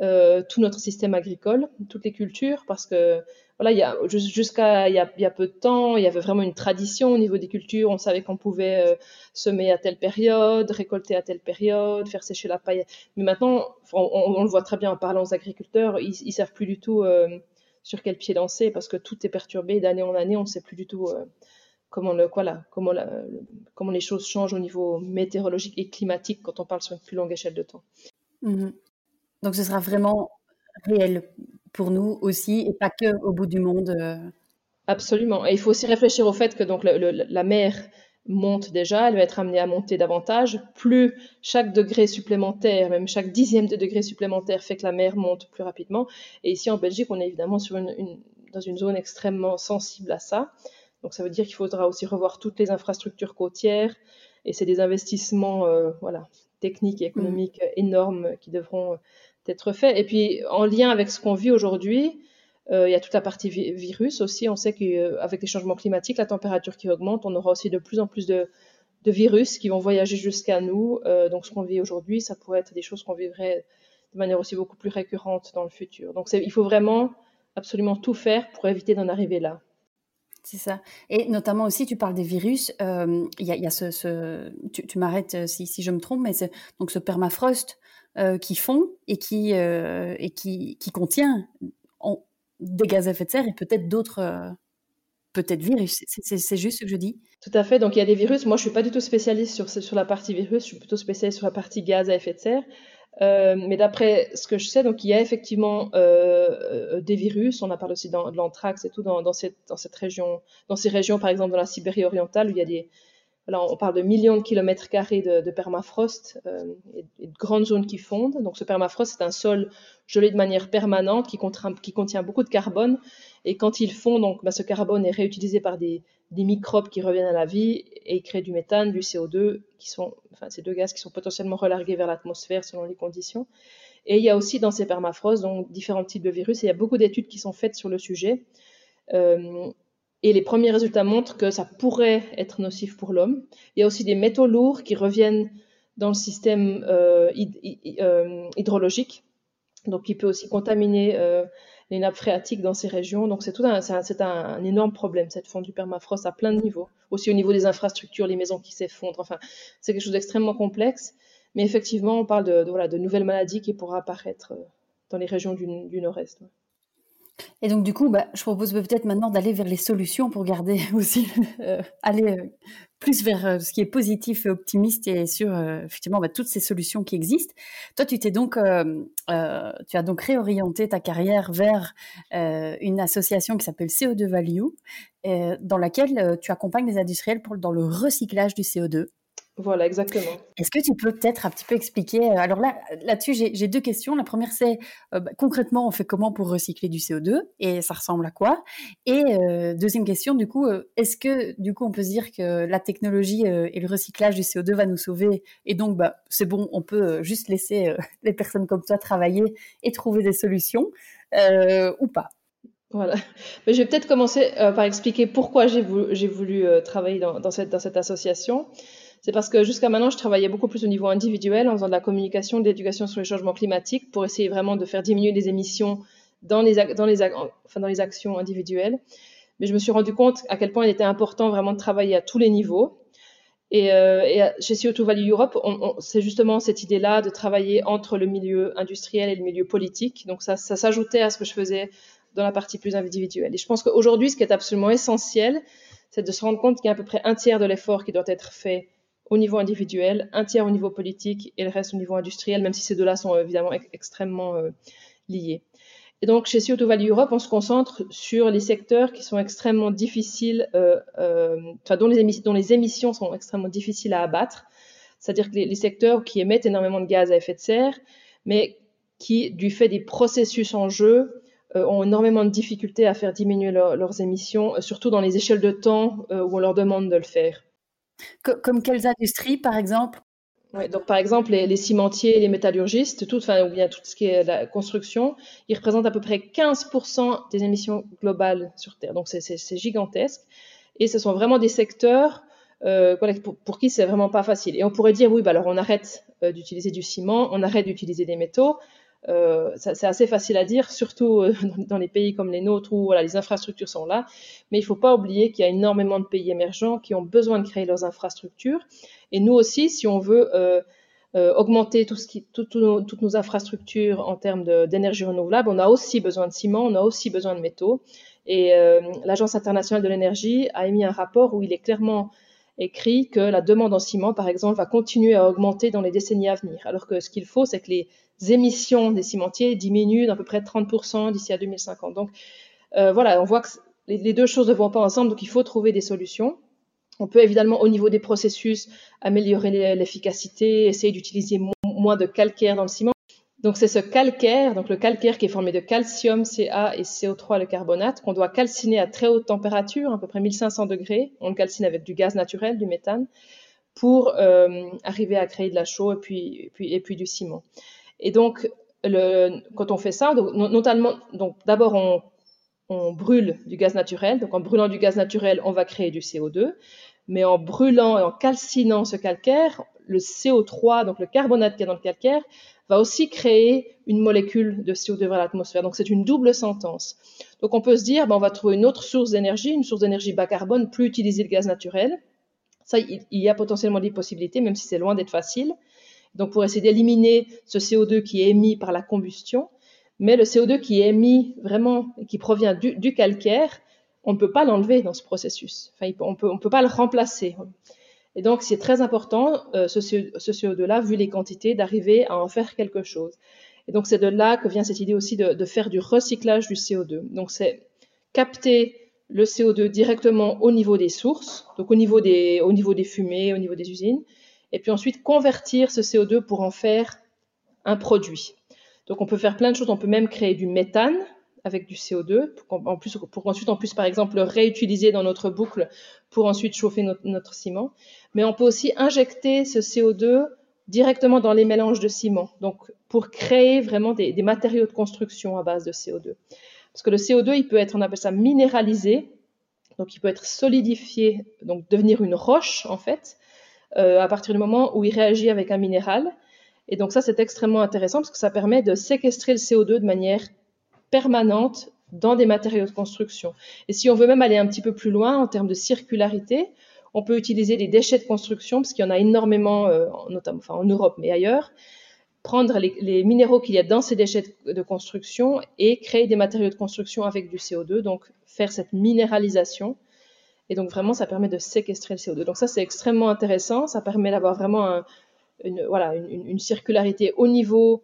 euh, tout notre système agricole, toutes les cultures, parce que voilà, jusqu'à il, y a, peu de temps, il y avait vraiment une tradition au niveau des cultures. On savait qu'on pouvait euh, semer à telle période, récolter à telle période, faire sécher la paille. Mais maintenant, on, le voit très bien en parlant aux agriculteurs, ils, ils savent plus du tout euh, sur quel pied lancer parce que tout est perturbé d'année en année. On ne sait plus du tout comment les choses changent au niveau météorologique et climatique quand on parle sur une plus longue échelle de temps. Mmh donc ce sera vraiment réel pour nous aussi et pas que au bout du monde. Euh. Absolument. Et il faut aussi réfléchir au fait que donc la mer monte déjà, elle va être amenée à monter davantage. Plus chaque degré supplémentaire, même chaque dixième de degré supplémentaire fait que la mer monte plus rapidement. Et ici en Belgique, on est évidemment sur une, dans une zone extrêmement sensible à ça. Donc ça veut dire qu'il faudra aussi revoir toutes les infrastructures côtières. Et c'est des investissements euh, voilà, techniques et économiques énormes qui devront être faits. Et puis en lien avec ce qu'on vit aujourd'hui, euh, il y a toute la partie virus aussi. On sait qu'avec les changements climatiques, la température qui augmente, on aura aussi de plus en plus de, virus qui vont voyager jusqu'à nous. Euh, donc ce qu'on vit aujourd'hui, ça pourrait être des choses qu'on vivrait de manière aussi beaucoup plus récurrente dans le futur. Donc il faut vraiment absolument tout faire pour éviter d'en arriver là. C'est ça. Et notamment aussi, tu parles des virus. Euh, il y, a, ce, tu, m'arrêtes si, si, je me trompe, mais donc ce permafrost qui fond et qui et qui, qui contient des gaz à effet de serre et peut-être d'autres, euh, peut-être virus. C'est juste ce que je dis Tout à fait. Donc il y a des virus. Moi, je suis pas du tout spécialiste sur, sur la partie virus. Je suis plutôt spécialiste sur la partie gaz à effet de serre. Euh, mais d'après ce que je sais, donc il y a effectivement euh, des virus. On a parlé aussi de l'anthrax et tout dans, dans, cette, dans cette région, dans ces régions, par exemple dans la Sibérie orientale, où il y a des, on parle de millions de kilomètres carrés de, permafrost euh, et, de grandes zones qui fondent. Donc, ce permafrost, c'est un sol gelé de manière permanente qui, contient beaucoup de carbone. Et quand il fond, donc, bah, ce carbone est réutilisé par des, microbes qui reviennent à la vie et créent du méthane, du CO2, qui sont, ces deux gaz qui sont potentiellement relargués vers l'atmosphère selon les conditions. Et il y a aussi dans ces permafrosts donc, différents types de virus. Et il y a beaucoup d'études qui sont faites sur le sujet. Euh, et les premiers résultats montrent que ça pourrait être nocif pour l'homme. Il y a aussi des métaux lourds qui reviennent dans le système euh, euh, hydrologique, donc qui peut aussi contaminer euh, les nappes phréatiques dans ces régions. Donc c'est tout un, c'est un, énorme problème cette du permafrost à plein de niveaux, aussi au niveau des infrastructures, les maisons qui s'effondrent. Enfin, c'est quelque chose d'extrêmement complexe. Mais effectivement, on parle de, voilà, de nouvelles maladies qui pourraient apparaître dans les régions du nord-est. Et donc, du coup, bah, je propose peut-être maintenant d'aller vers les solutions pour garder aussi, euh, aller euh, plus vers euh, ce qui est positif et optimiste et sur effectivement bah, toutes ces solutions qui existent. Toi, tu t'es donc, tu as donc réorienté ta carrière vers une association qui s'appelle CO2 Value, dans laquelle tu accompagnes les industriels dans le recyclage du CO2. Voilà, exactement. Est-ce que tu peux peut-être un petit peu expliquer euh, Alors là, là-dessus, j'ai deux questions. La première, c'est euh, bah, concrètement, on fait comment pour recycler du CO2 et ça ressemble à quoi? Et euh, deuxième question, du coup, est-ce que du coup, on peut se dire que la technologie et le recyclage du CO2 va nous sauver et donc, bah, c'est bon, on peut juste laisser les personnes comme toi travailler et trouver des solutions ou pas? Voilà. Mais je vais peut-être commencer par expliquer pourquoi j'ai voulu, voulu travailler dans, dans, cette, dans cette association c'est parce que jusqu'à maintenant, je travaillais beaucoup plus au niveau individuel en faisant de la communication, de l'éducation sur les changements climatiques pour essayer vraiment de faire diminuer les émissions dans les, dans les, actions individuelles. Mais je me suis rendu compte à quel point il était important vraiment de travailler à tous les niveaux. Et, euh, et chez CO2 Value Europe, c'est justement cette idée-là de travailler entre le milieu industriel et le milieu politique. Donc ça, ça s'ajoutait à ce que je faisais dans la partie plus individuelle. Et je pense qu'aujourd'hui, ce qui est absolument essentiel, c'est de se rendre compte qu'il y a à peu près un tiers de l'effort qui doit être fait au niveau individuel, un tiers au niveau politique et le reste au niveau industriel, même si ces deux-là sont évidemment extrêmement euh, liés. Et donc, chez CO2 Value Europe, on se concentre sur les secteurs qui sont extrêmement difficiles, euh, euh, dont, les émissions sont extrêmement difficiles à abattre. C'est-à-dire les, secteurs qui émettent énormément de gaz à effet de serre, mais qui, du fait des processus en jeu, ont énormément de difficultés à faire diminuer leurs émissions, surtout dans les échelles de temps où on leur demande de le faire comme quelles industries, par exemple? Donc par exemple, les, cimentiers, les métallurgistes, tout, enfin, ou bien tout ce qui est la construction, ils représentent à peu près 15% des émissions globales sur Terre. Donc c'est gigantesque. Et ce sont vraiment des secteurs euh, pour, qui c'est vraiment pas facile. Et on pourrait dire, oui, bah alors on arrête euh, d'utiliser du ciment, on arrête d'utiliser des métaux. Euh, c'est assez facile à dire, surtout euh, dans les pays comme les nôtres où les infrastructures sont là. Mais il ne faut pas oublier qu'il y a énormément de pays émergents qui ont besoin de créer leurs infrastructures. Et nous aussi, si on veut euh, augmenter toutes nos infrastructures en termes d'énergie renouvelable, on a aussi besoin de ciment, on a aussi besoin de métaux. Et l'Agence internationale de l'énergie a émis un rapport où il est clairement écrit que la demande en ciment, par exemple, va continuer à augmenter dans les décennies à venir. Alors que ce qu'il faut, c'est que les émissions des cimentiers diminuent d'à peu près 30% d'ici à 2050. Donc euh, voilà, on voit que les, deux choses ne vont pas ensemble, donc il faut trouver des solutions. On peut évidemment, au niveau des processus, améliorer l'efficacité, essayer d'utiliser moins de calcaire dans le ciment. Donc c'est ce calcaire, donc le calcaire qui est formé de calcium, Ca et CO3, le carbonate, qu'on doit calciner à très haute température, à peu près 1500 degrés. On le calcine avec du gaz naturel, du méthane, pour euh, arriver à créer de la chaux et puis, du ciment. Et donc, quand on fait ça, notamment, donc d'abord on, on brûle du gaz naturel. Donc en brûlant du gaz naturel, on va créer du CO2. Mais en brûlant et en calcinant ce calcaire, le CO3, donc le carbonate qui est dans le calcaire, va aussi créer une molécule de CO2 vers l'atmosphère. Donc c'est une double sentence. Donc on peut se dire, ben, on va trouver une autre source d'énergie, une source d'énergie bas carbone, plus utiliser le gaz naturel. Ça, il y a potentiellement des possibilités, même si c'est loin d'être facile. Donc pour essayer d'éliminer ce CO2 qui est émis par la combustion, mais le CO2 qui est émis vraiment, qui provient du, calcaire, on ne peut pas l'enlever dans ce processus. Enfin, on ne peut pas le remplacer. Et donc, c'est très important, euh, ce, CO2-là, vu les quantités, d'arriver à en faire quelque chose. Et donc, c'est de là que vient cette idée aussi de, faire du recyclage du CO2. Donc, c'est capter le CO2 directement au niveau des sources, donc au niveau des, au niveau des fumées, au niveau des usines, et puis ensuite convertir ce CO2 pour en faire un produit. Donc, on peut faire plein de choses. On peut même créer du méthane, avec du CO2, pour, en plus, pour ensuite, par exemple, le réutiliser dans notre boucle pour ensuite chauffer notre, ciment. Mais on peut aussi injecter ce CO2 directement dans les mélanges de ciment, donc pour créer vraiment des, matériaux de construction à base de CO2. Parce que le CO2, il peut être, on appelle ça minéralisé, donc il peut être solidifié, donc devenir une roche en fait, euh, à partir du moment où il réagit avec un minéral. Et donc ça, c'est extrêmement intéressant parce que ça permet de séquestrer le CO2 de manière permanente dans des matériaux de construction. Et si on veut même aller un petit peu plus loin en termes de circularité, on peut utiliser des déchets de construction, parce qu'il y en a énormément, euh, notamment en Europe, mais ailleurs, prendre les, minéraux qu'il y a dans ces déchets de, construction et créer des matériaux de construction avec du CO2, donc faire cette minéralisation. Et donc vraiment, ça permet de séquestrer le CO2. Donc ça, c'est extrêmement intéressant. Ça permet d'avoir vraiment une, une, circularité au niveau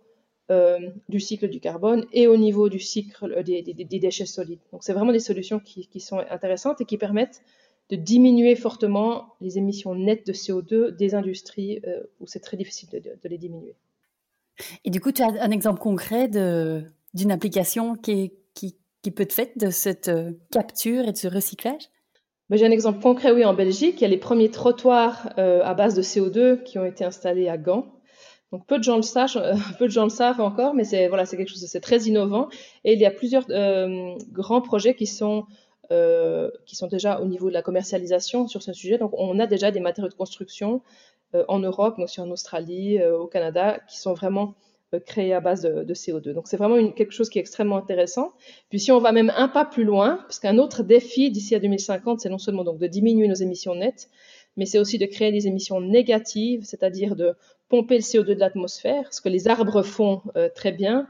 euh, du cycle du carbone et au niveau du cycle des, déchets solides. Donc c'est vraiment des solutions qui, sont intéressantes et qui permettent de diminuer fortement les émissions nettes de CO2 des industries euh, où c'est très difficile de, les diminuer. Et du coup, tu as un exemple concret d'une application qui, qui, peut être faite de cette euh, capture et de ce recyclage? Ben, J'ai un exemple concret, oui, en Belgique. Il y a les premiers trottoirs à base de CO2 qui ont été installés à Gand. Donc peu de gens le savent, euh, peu de gens le savent encore, mais c'est voilà, c'est quelque chose de très innovant. Et il y a plusieurs euh, grands projets qui sont euh, qui sont déjà au niveau de la commercialisation sur ce sujet. Donc on a déjà des matériaux de construction en Europe, mais aussi en Australie, au Canada, qui sont vraiment créés à base de, CO2. Donc c'est vraiment quelque chose qui est extrêmement intéressant. Puis si on va même un pas plus loin, parce qu'un autre défi d'ici à 2050, c'est non seulement donc de diminuer nos émissions nettes, mais c'est aussi de créer des émissions négatives, c'est-à-dire de pomper le CO2 de l'atmosphère, ce que les arbres font euh, très bien.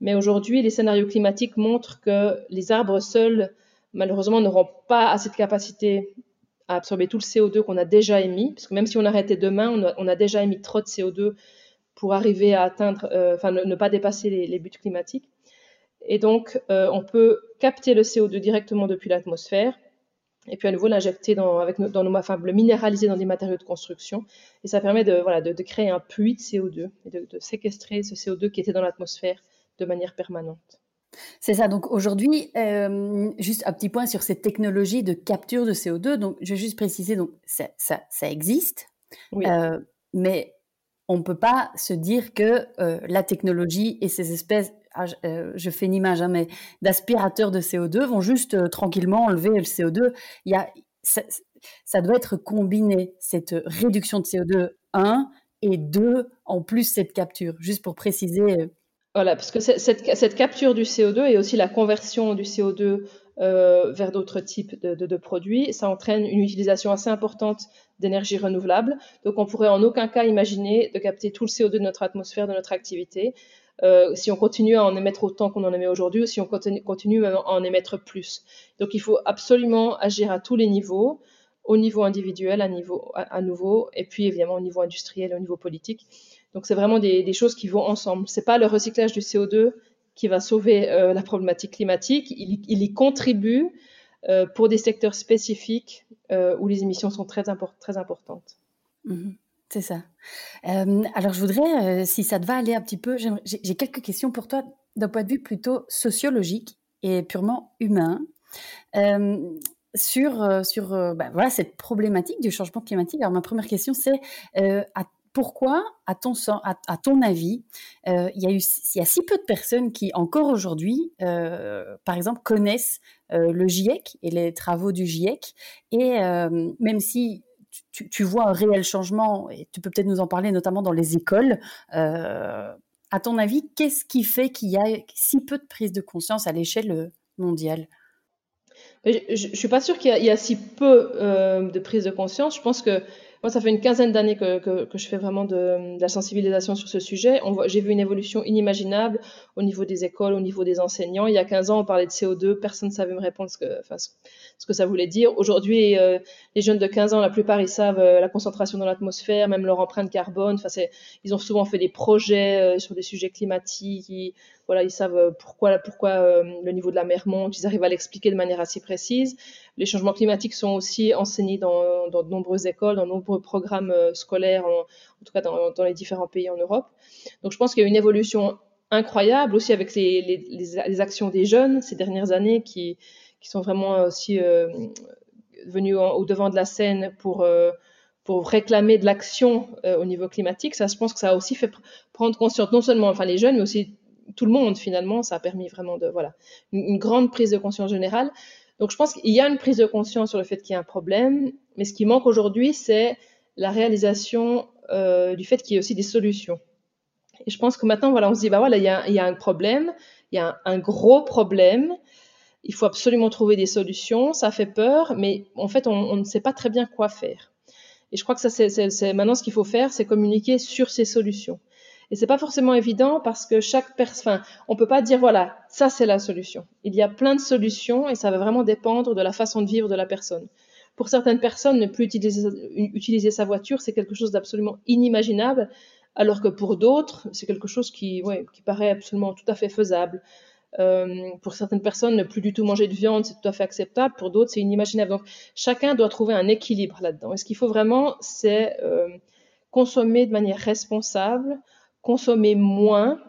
Mais aujourd'hui, les scénarios climatiques montrent que les arbres seuls, malheureusement, n'auront pas assez de capacité à absorber tout le CO2 qu'on a déjà émis, parce que même si on arrêtait demain, on a, déjà émis trop de CO2 pour arriver à atteindre, euh, enfin ne, pas dépasser les, buts climatiques. Et donc, euh, on peut capter le CO2 directement depuis l'atmosphère et puis à nouveau l'injecter dans, avec dans nos, enfin, le minéraliser dans des matériaux de construction. Et ça permet de, voilà, de, créer un puits de CO2 et de, séquestrer ce CO2 qui était dans l'atmosphère de manière permanente. C'est ça. Donc aujourd'hui, euh, juste un petit point sur cette technologie de capture de CO2. Donc je vais juste préciser, donc ça, ça, ça existe, euh, mais on ne peut pas se dire que euh, la technologie et ces espèces je fais une image, hein, mais d'aspirateurs de CO2 vont juste euh, tranquillement enlever le CO2. Il y a, ça, doit être combiné, cette réduction de CO2, 1, et 2, en plus cette capture, juste pour préciser. Euh. Voilà, parce que cette, capture du CO2 et aussi la conversion du CO2 vers d'autres types de, de, produits, ça entraîne une utilisation assez importante d'énergie renouvelable. Donc on pourrait en aucun cas imaginer de capter tout le CO2 de notre atmosphère, de notre activité. Euh, si on continue à en émettre autant qu'on en émet aujourd'hui ou si on continue, à en émettre plus. Donc il faut absolument agir à tous les niveaux, au niveau individuel, à, niveau, à, nouveau, et puis évidemment au niveau industriel, au niveau politique. Donc c'est vraiment des, choses qui vont ensemble. C'est pas le recyclage du CO2 qui va sauver euh, la problématique climatique, il, y contribue pour des secteurs spécifiques où les émissions sont très, importantes. Mmh c'est ça. alors, je voudrais, si ça te va aller un petit peu, j'ai quelques questions pour toi d'un point de vue plutôt sociologique et purement humain sur, sur bah, voilà, cette problématique du changement climatique. Alors, ma première question, c'est pourquoi, à ton, à, ton avis, il, y y a si peu de personnes qui, encore aujourd'hui, par exemple, connaissent le GIEC et les travaux du GIEC, et même si tu, vois un réel changement, et tu peux peut-être nous en parler notamment dans les écoles. Euh, à ton avis, qu'est-ce qui fait qu'il y a si peu de prise de conscience à l'échelle euh, mondiale? Je ne suis pas sûre qu'il y, a si peu euh, de prise de conscience. Je pense que moi, ça fait une quinzaine d'années que, je fais vraiment de, la sensibilisation sur ce sujet. J'ai vu une évolution inimaginable au niveau des écoles, au niveau des enseignants. Il y a 15 ans, on parlait de CO2, personne ne savait me répondre ce que, ça voulait dire. Aujourd'hui, euh, les jeunes de 15 ans, la plupart, ils savent euh, la concentration dans l'atmosphère, même leur empreinte carbone. Enfin, ils ont souvent fait des projets euh, sur des sujets climatiques. Ils, voilà, ils savent pourquoi, pourquoi le niveau de la mer monte. Ils arrivent à l'expliquer de manière assez précise. Les changements climatiques sont aussi enseignés dans, dans de nombreuses écoles, dans de nombreux programmes scolaires, en, tout cas dans, les différents pays en Europe. Donc, je pense qu'il y a une évolution incroyable aussi avec les, actions des jeunes ces dernières années qui, sont vraiment aussi euh, venus au devant de la scène pour euh, réclamer de l'action euh, au niveau climatique. Ça, je pense que ça a aussi fait prendre conscience non seulement enfin les jeunes, mais aussi tout le monde finalement. Ça a permis vraiment de voilà une, grande prise de conscience générale. Donc je pense qu'il y a une prise de conscience sur le fait qu'il y a un problème, mais ce qui manque aujourd'hui, c'est la réalisation du fait qu'il y a aussi des solutions. Et je pense que maintenant, voilà, on se dit, bah voilà, il y a, un problème, il y a un, un gros problème, il faut absolument trouver des solutions, ça fait peur, mais en fait, on, ne sait pas très bien quoi faire. Et je crois que ça, c'est maintenant ce qu'il faut faire, c'est communiquer sur ces solutions. Et c'est pas forcément évident parce que chaque personne, on peut pas dire voilà, ça c'est la solution. Il y a plein de solutions et ça va vraiment dépendre de la façon de vivre de la personne. Pour certaines personnes, ne plus utiliser, sa voiture, c'est quelque chose d'absolument inimaginable, alors que pour d'autres, c'est quelque chose qui, ouais, qui paraît absolument tout à fait faisable. Euh, pour certaines personnes, ne plus du tout manger de viande, c'est tout à fait acceptable. Pour d'autres, c'est inimaginable. Donc, chacun doit trouver un équilibre là-dedans. Et ce qu'il faut vraiment, c'est euh, consommer de manière responsable, consommer moins,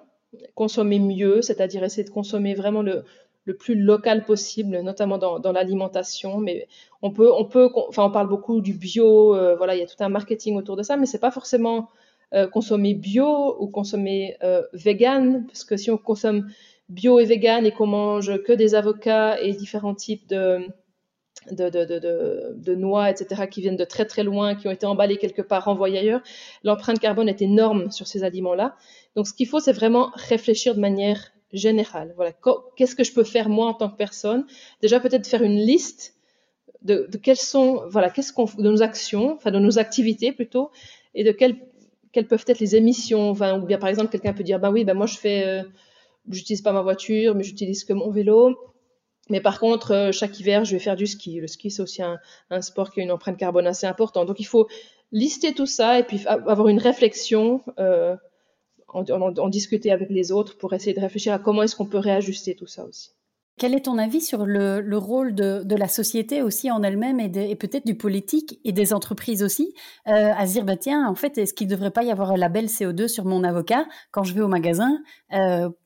consommer mieux, c'est-à-dire essayer de consommer vraiment le, le plus local possible, notamment dans, dans l'alimentation. Mais on peut, on peut, enfin, on parle beaucoup du bio. Euh, voilà, il y a tout un marketing autour de ça, mais c'est pas forcément euh, consommer bio ou consommer euh, vegan, parce que si on consomme bio et vegan et qu'on mange que des avocats et différents types de, de, noix, etc., qui viennent de très très loin, qui ont été emballés quelque part, renvoyés ailleurs, l'empreinte carbone est énorme sur ces aliments-là. Donc ce qu'il faut, c'est vraiment réfléchir de manière générale. Voilà, qu'est-ce que je peux faire moi en tant que personne? Déjà peut-être faire une liste de, quelles sont, voilà, qu'est-ce qu'on, de nos actions, enfin de nos activités plutôt, et de quelles, quelles peuvent être les émissions. Ou bien par exemple, quelqu'un peut dire, bah oui, ben moi je fais euh, j'utilise pas ma voiture, mais j'utilise que mon vélo. Mais par contre, euh, chaque hiver, je vais faire du ski. Le ski, c'est aussi un, sport qui a une empreinte carbone assez importante. Donc, il faut lister tout ça et puis avoir une réflexion, euh, en, discuter avec les autres pour essayer de réfléchir à comment est-ce qu'on peut réajuster tout ça aussi. Quel est ton avis sur le, rôle de, la société aussi en elle-même et, peut-être du politique et des entreprises aussi euh, à se dire bah tiens en fait est-ce qu'il ne devrait pas y avoir un label CO2 sur mon avocat quand je vais au magasin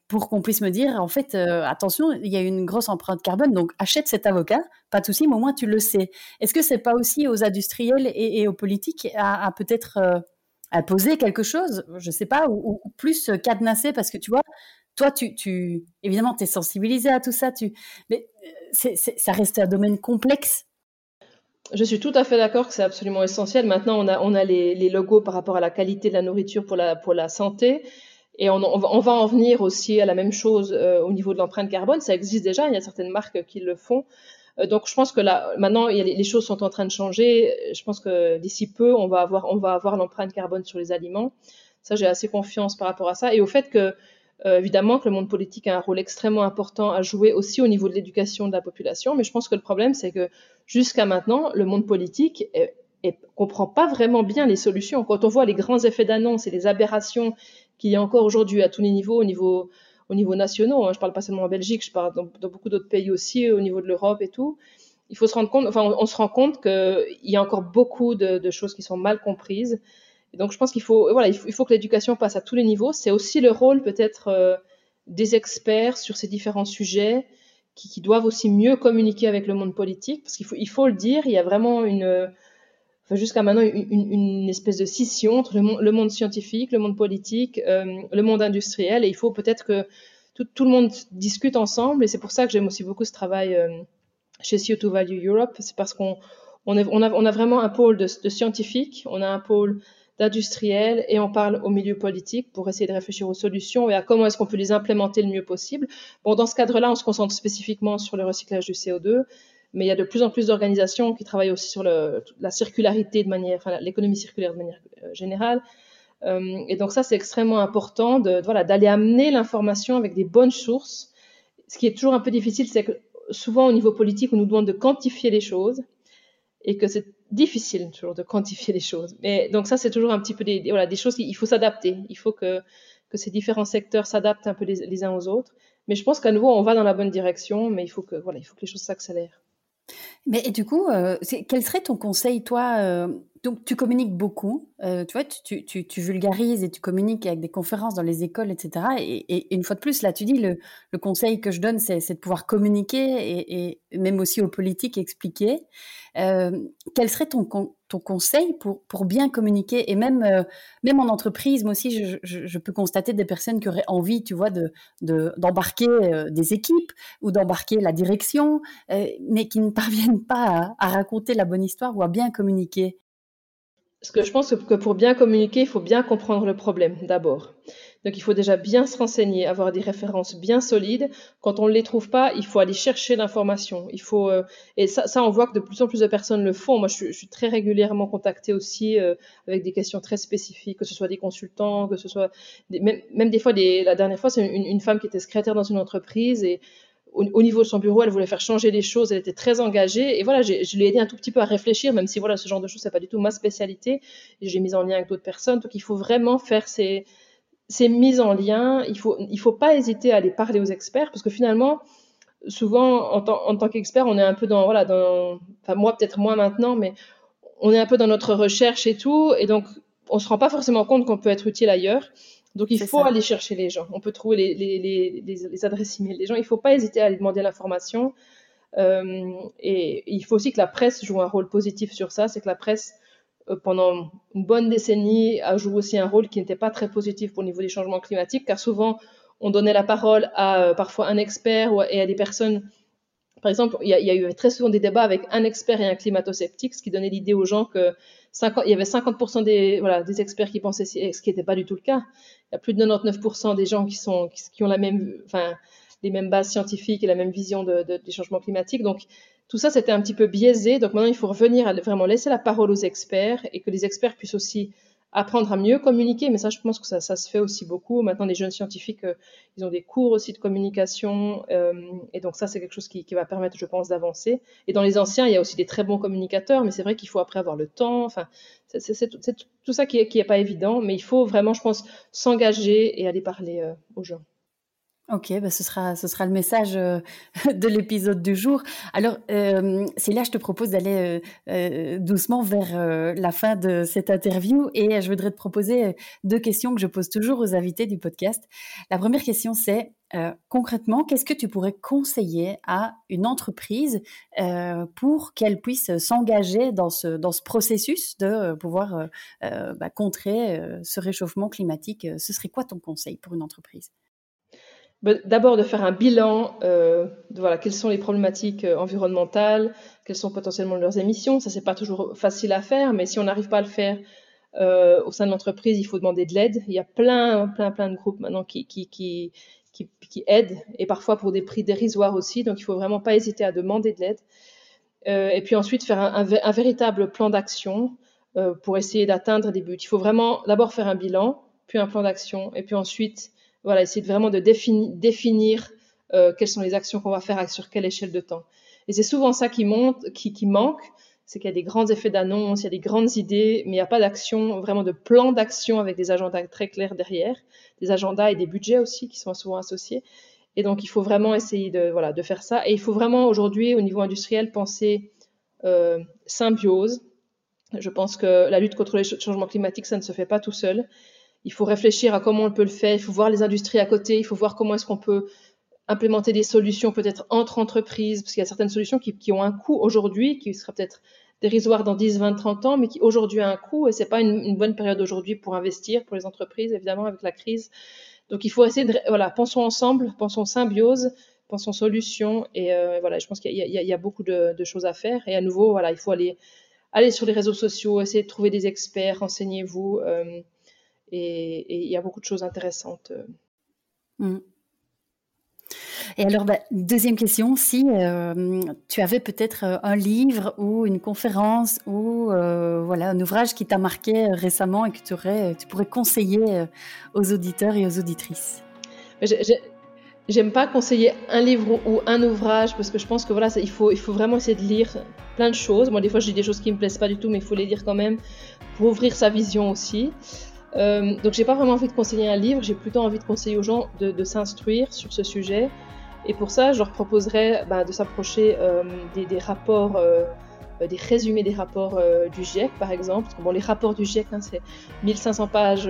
pour qu'on puisse me dire, en fait, euh, attention, il y a une grosse empreinte carbone, donc achète cet avocat, pas de souci, mais au moins tu le sais. Est-ce que c'est pas aussi aux industriels et, aux politiques à, peut-être euh, à poser quelque chose, je sais pas, ou, plus cadenasser, parce que tu vois, toi, tu, tu évidemment, tu es sensibilisé à tout ça, tu, mais euh, ça reste un domaine complexe. Je suis tout à fait d'accord que c'est absolument essentiel. Maintenant, on a, on a les, les, logos par rapport à la qualité de la nourriture pour la, pour la santé. Et on, va, en venir aussi à la même chose euh, au niveau de l'empreinte carbone. Ça existe déjà, il y a certaines marques qui le font. Euh, donc je pense que là, maintenant, les choses sont en train de changer. Je pense que d'ici peu, on va avoir, on va avoir l'empreinte carbone sur les aliments. Ça, j'ai assez confiance par rapport à ça. Et au fait que, euh, évidemment, que le monde politique a un rôle extrêmement important à jouer aussi au niveau de l'éducation de la population. Mais je pense que le problème, c'est que jusqu'à maintenant, le monde politique est, et comprend pas vraiment bien les solutions. Quand on voit les grands effets d'annonce et les aberrations qu'il y a encore aujourd'hui à tous les niveaux, au niveau, au niveau national, hein, je parle pas seulement en Belgique, je parle dans, beaucoup d'autres pays aussi, au niveau de l'Europe et tout, il faut se rendre compte, enfin, on, se rend compte qu'il y a encore beaucoup de, choses qui sont mal comprises. Donc, je pense qu'il faut, voilà, il faut, que l'éducation passe à tous les niveaux. C'est aussi le rôle peut-être euh, des experts sur ces différents sujets qui, doivent aussi mieux communiquer avec le monde politique, parce qu'il faut, il faut le dire, il y a vraiment une, jusqu'à maintenant une, espèce de scission entre le, monde, scientifique, le monde politique, euh, le monde industriel, et il faut peut-être que tout, le monde discute ensemble, et c'est pour ça que j'aime aussi beaucoup ce travail. Euh, chez CO2 Value Europe, c'est parce qu'on on a, vraiment un pôle de, de scientifiques, on a un pôle d'industriels et on parle au milieu politique pour essayer de réfléchir aux solutions et à comment est-ce qu'on peut les implémenter le mieux possible. Bon, dans ce cadre-là, on se concentre spécifiquement sur le recyclage du CO2, mais il y a de plus en plus d'organisations qui travaillent aussi sur la circularité de manière, enfin, l'économie circulaire de manière euh, générale. Euh, et donc ça, c'est extrêmement important de, voilà, d'aller amener l'information avec des bonnes sources. Ce qui est toujours un peu difficile, c'est que souvent au niveau politique, on nous demande de quantifier les choses et que c'est difficile toujours de quantifier les choses. Mais donc ça, c'est toujours un petit peu des, voilà, des choses qu'il faut s'adapter. Il faut que, que ces différents secteurs s'adaptent un peu les, uns aux autres. Mais je pense qu'à nouveau, on va dans la bonne direction, mais il faut que, voilà, il faut que les choses s'accélèrent. Mais et du coup, euh, quel serait ton conseil, toi euh, Donc, tu communiques beaucoup, euh, tu vois, tu, tu, vulgarises et tu communiques avec des conférences dans les écoles, etc. Et, une fois de plus, là, tu dis, le, le conseil que je donne, c'est de pouvoir communiquer et, même aussi aux politiques expliquer. quel serait ton, ton conseil pour, pour bien communiquer Et même, même en entreprise, moi aussi, je, je, peux constater des personnes qui auraient envie, tu vois, d'embarquer de, des équipes ou d'embarquer la direction, mais qui ne parviennent pas à, raconter la bonne histoire ou à bien communiquer Parce que je pense que pour bien communiquer, il faut bien comprendre le problème d'abord. Donc il faut déjà bien se renseigner, avoir des références bien solides. Quand on ne les trouve pas, il faut aller chercher l'information. Il faut euh, et ça, on voit que de plus en plus de personnes le font. Moi, je, suis très régulièrement contactée aussi euh, avec des questions très spécifiques, que ce soit des consultants, que ce soit même, même, des fois des, la dernière fois, c'est une, une, femme qui était secrétaire dans une entreprise et au, niveau de son bureau, elle voulait faire changer les choses, elle était très engagée. Et voilà, je lui ai aidé un tout petit peu à réfléchir, même si voilà, ce genre de choses, c'est pas du tout ma spécialité. Et j'ai mis en lien avec d'autres personnes. Donc, il faut vraiment faire ces, ces mises en lien. Il faut, il faut pas hésiter à aller parler aux experts, parce que finalement, souvent, en, en tant qu'expert, on est un peu dans, voilà, dans, enfin, moi, peut-être moins maintenant, mais on est un peu dans notre recherche et tout. Et donc, on se rend pas forcément compte qu'on peut être utile ailleurs. Donc il faut aller chercher les gens. On peut trouver les, les, les, les adresses email des gens. Il faut pas hésiter à aller demander l'information. Euh, et il faut aussi que la presse joue un rôle positif sur ça. C'est que la presse, pendant une bonne décennie, a joué aussi un rôle qui n'était pas très positif le niveau des changements climatiques, car souvent on donnait la parole à euh, parfois un expert et à des personnes. Par exemple, il y, a, eu très souvent des débats avec un expert et un climato-sceptique, ce qui donnait l'idée aux gens que 50, il y avait 50% des, voilà, des experts qui pensaient, ce qui n'était pas du tout le cas il y a plus de 99% des gens qui, sont, qui, ont la même, enfin, les mêmes bases scientifiques et la même vision de, des changements climatiques. Donc, tout ça, c'était un petit peu biaisé. Donc, maintenant, il faut revenir à vraiment laisser la parole aux experts et que les experts puissent aussi apprendre à mieux communiquer, mais ça, je pense que ça, ça se fait aussi beaucoup. Maintenant, les jeunes scientifiques, euh, ils ont des cours aussi de communication, euh, et donc ça, c'est quelque chose qui, qui, va permettre, je pense, d'avancer. Et dans les anciens, il y a aussi des très bons communicateurs, mais c'est vrai qu'il faut après avoir le temps. Enfin, c'est tout ça qui est, qui est pas évident, mais il faut vraiment, je pense, s'engager et aller parler euh, aux gens. Ok, bah ce, sera, ce sera le message euh, de l'épisode du jour. Alors, euh, c'est là je te propose d'aller euh, euh, doucement vers la fin de cette interview et je voudrais te proposer deux questions que je pose toujours aux invités du podcast. La première question, c'est concrètement, qu'est-ce que tu pourrais conseiller à une entreprise pour qu'elle puisse s'engager dans ce, dans ce processus de pouvoir bah, contrer ce réchauffement climatique? Ce serait quoi ton conseil pour une entreprise? D'abord de faire un bilan euh, de voilà quelles sont les problématiques euh, environnementales, quelles sont potentiellement leurs émissions. Ça c'est pas toujours facile à faire, mais si on n'arrive pas à le faire euh, au sein de l'entreprise, il faut demander de l'aide. Il y a plein plein plein de groupes maintenant qui qui, qui qui, aident et parfois pour des prix dérisoires aussi. Donc il faut vraiment pas hésiter à demander de l'aide. Et puis ensuite faire un, un, véritable plan d'action pour essayer d'atteindre des buts. Il faut vraiment d'abord faire un bilan, puis un plan d'action, et puis ensuite voilà, essayer vraiment de définir euh, quelles sont les actions qu'on va faire sur quelle échelle de temps. Et c'est souvent ça qui manque, c'est qu'il y a des grands effets d'annonce, il y a des grandes idées, mais il n'y a pas d'action, vraiment de plan d'action avec des agendas très clairs derrière, des agendas et des budgets aussi qui sont souvent associés. Et donc, il faut vraiment essayer de, voilà, de faire ça. Et il faut vraiment aujourd'hui, au niveau industriel, penser euh, symbiose. Je pense que la lutte contre les changements climatiques, ça ne se fait pas tout seul. Il faut réfléchir à comment on peut le faire. Il faut voir les industries à côté. Il faut voir comment est-ce qu'on peut implémenter des solutions peut-être entre entreprises, parce qu'il y a certaines solutions qui, ont un coût aujourd'hui, qui sera peut-être dérisoire dans 10, 20, 30 ans, mais qui aujourd'hui a un coût et c'est pas une, bonne période aujourd'hui pour investir pour les entreprises, évidemment, avec la crise. Donc il faut essayer de, voilà, pensons ensemble, pensons symbiose, pensons solution et euh, voilà, je pense qu'il y, a beaucoup de, choses à faire et à nouveau, voilà, il faut aller, aller sur les réseaux sociaux, essayer de trouver des experts, renseignez-vous euh, et il y a beaucoup de choses intéressantes. Mmh. Et alors, bah, deuxième question, si euh, tu avais peut-être euh, un livre ou une conférence ou euh, voilà un ouvrage qui t'a marqué récemment et que tu, aurais, tu pourrais conseiller aux auditeurs et aux auditrices? J'aime pas conseiller un livre ou un ouvrage parce que je pense que voilà, il faut, il faut vraiment essayer de lire plein de choses. Moi, des fois, je dis des choses qui me plaisent pas du tout, mais il faut les lire quand même pour ouvrir sa vision aussi. Euh, donc j'ai pas vraiment envie de conseiller un livre, j'ai plutôt envie de conseiller aux gens de, s'instruire sur ce sujet. Et pour ça, je leur proposerais bah, de s'approcher euh, des, rapports, euh, des résumés des rapports du GIEC, par exemple. Bon, les rapports du GIEC, hein, c'est 1500 pages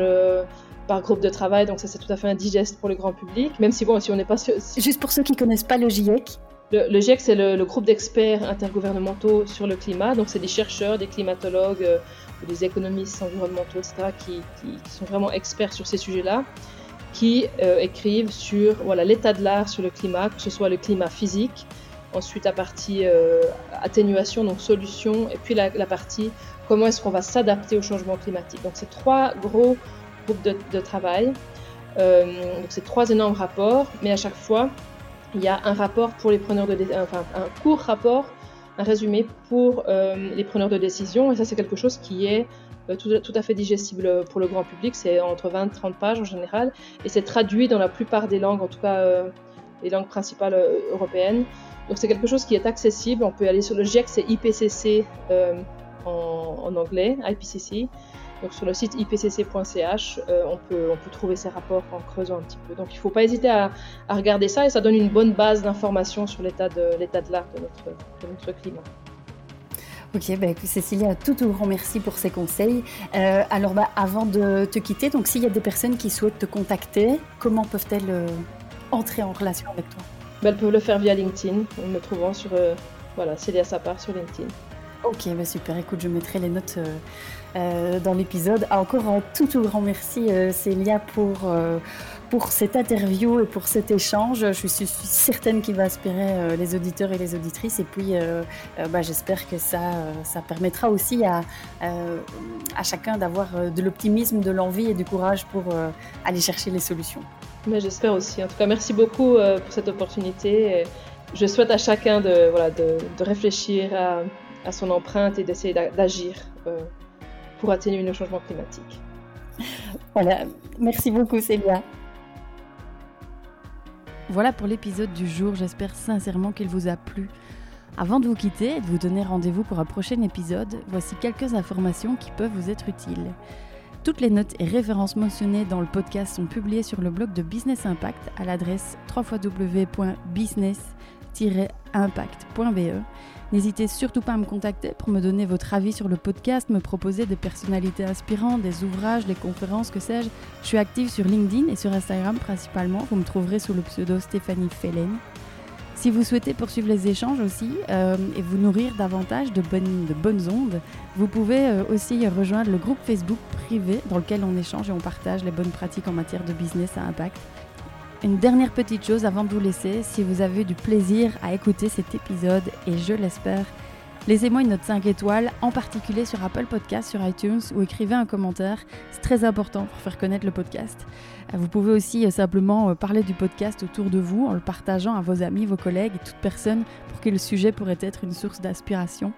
par groupe de travail, donc ça c'est tout à fait indigeste pour le grand public. Même si bon, si on n'est pas sûr. Juste pour ceux qui connaissent pas le GIEC. Le, GIEC, c'est le, groupe d'experts intergouvernementaux sur le climat. Donc c'est des chercheurs, des climatologues des économistes environnementaux, etc., qui, sont vraiment experts sur ces sujets-là, qui euh, écrivent sur voilà l'état de l'art sur le climat, que ce soit le climat physique, ensuite la partie euh, atténuation, donc solution, et puis la, partie comment est-ce qu'on va s'adapter au changement climatique. Donc c'est trois gros groupes de, de travail, euh, donc c'est trois énormes rapports, mais à chaque fois il y a un rapport pour les preneurs de, enfin un court rapport un résumé pour euh, les preneurs de décision. Et ça, c'est quelque chose qui est euh, tout, à fait digestible pour le grand public. C'est entre 20 et 30 pages en général. Et c'est traduit dans la plupart des langues, en tout cas euh, les langues principales euh, européennes. Donc c'est quelque chose qui est accessible. On peut aller sur le GIEC, c'est IPCC euh, en, anglais, IPCC. Donc sur le site ipcc.ch, euh, on, peut, on peut trouver ces rapports en creusant un petit peu. Donc il ne faut pas hésiter à, à, regarder ça et ça donne une bonne base d'information sur l'état de l'état de l'art de notre, de notre climat. Ok, bah, Cécilia, tout un grand merci pour ces conseils. Euh, alors, bah, avant de te quitter, donc s'il y a des personnes qui souhaitent te contacter, comment peuvent-elles euh, entrer en relation avec toi? Bah, Elles peuvent le faire via LinkedIn, en me trouvant sur voilà, Célia Sapar sur LinkedIn. Ok, bah super. Écoute, je mettrai les notes euh, euh, dans l'épisode. Ah, encore un tout, tout grand merci, euh, Célia, pour, euh, pour cette interview et pour cet échange. Je suis, certaine qu'il va inspirer les auditeurs et les auditrices. Et puis, bah, j'espère que ça, ça permettra aussi à, à chacun d'avoir de l'optimisme, de l'envie et du courage pour aller chercher les solutions. Mais j'espère aussi. En tout cas, merci beaucoup pour cette opportunité. Je souhaite à chacun de, voilà, de, de réfléchir à son empreinte et d'essayer d'agir pour atténuer le changement climatique. Voilà, merci beaucoup Célia. Voilà pour l'épisode du jour, j'espère sincèrement qu'il vous a plu. Avant de vous quitter et de vous donner rendez-vous pour un prochain épisode, voici quelques informations qui peuvent vous être utiles. Toutes les notes et références mentionnées dans le podcast sont publiées sur le blog de Business Impact à l'adresse www.business-impact.be N'hésitez surtout pas à me contacter pour me donner votre avis sur le podcast, me proposer des personnalités inspirantes, des ouvrages, des conférences, que sais-je. Je suis active sur LinkedIn et sur Instagram principalement. Vous me trouverez sous le pseudo Stéphanie Fellen. Si vous souhaitez poursuivre les échanges aussi euh, et vous nourrir davantage de bonnes, de bonnes ondes, vous pouvez euh, aussi rejoindre le groupe Facebook privé dans lequel on échange et on partage les bonnes pratiques en matière de business à impact. Une dernière petite chose avant de vous laisser, si vous avez du plaisir à écouter cet épisode, et je l'espère, laissez-moi une note 5 étoiles, en particulier sur Apple Podcast, sur iTunes, ou écrivez un commentaire. C'est très important pour faire connaître le podcast. Vous pouvez aussi simplement parler du podcast autour de vous en le partageant à vos amis, vos collègues et toute personne pour qui le sujet pourrait être une source d'inspiration.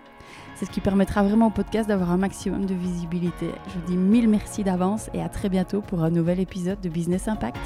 C'est ce qui permettra vraiment au podcast d'avoir un maximum de visibilité. Je vous dis mille merci d'avance et à très bientôt pour un nouvel épisode de Business Impact.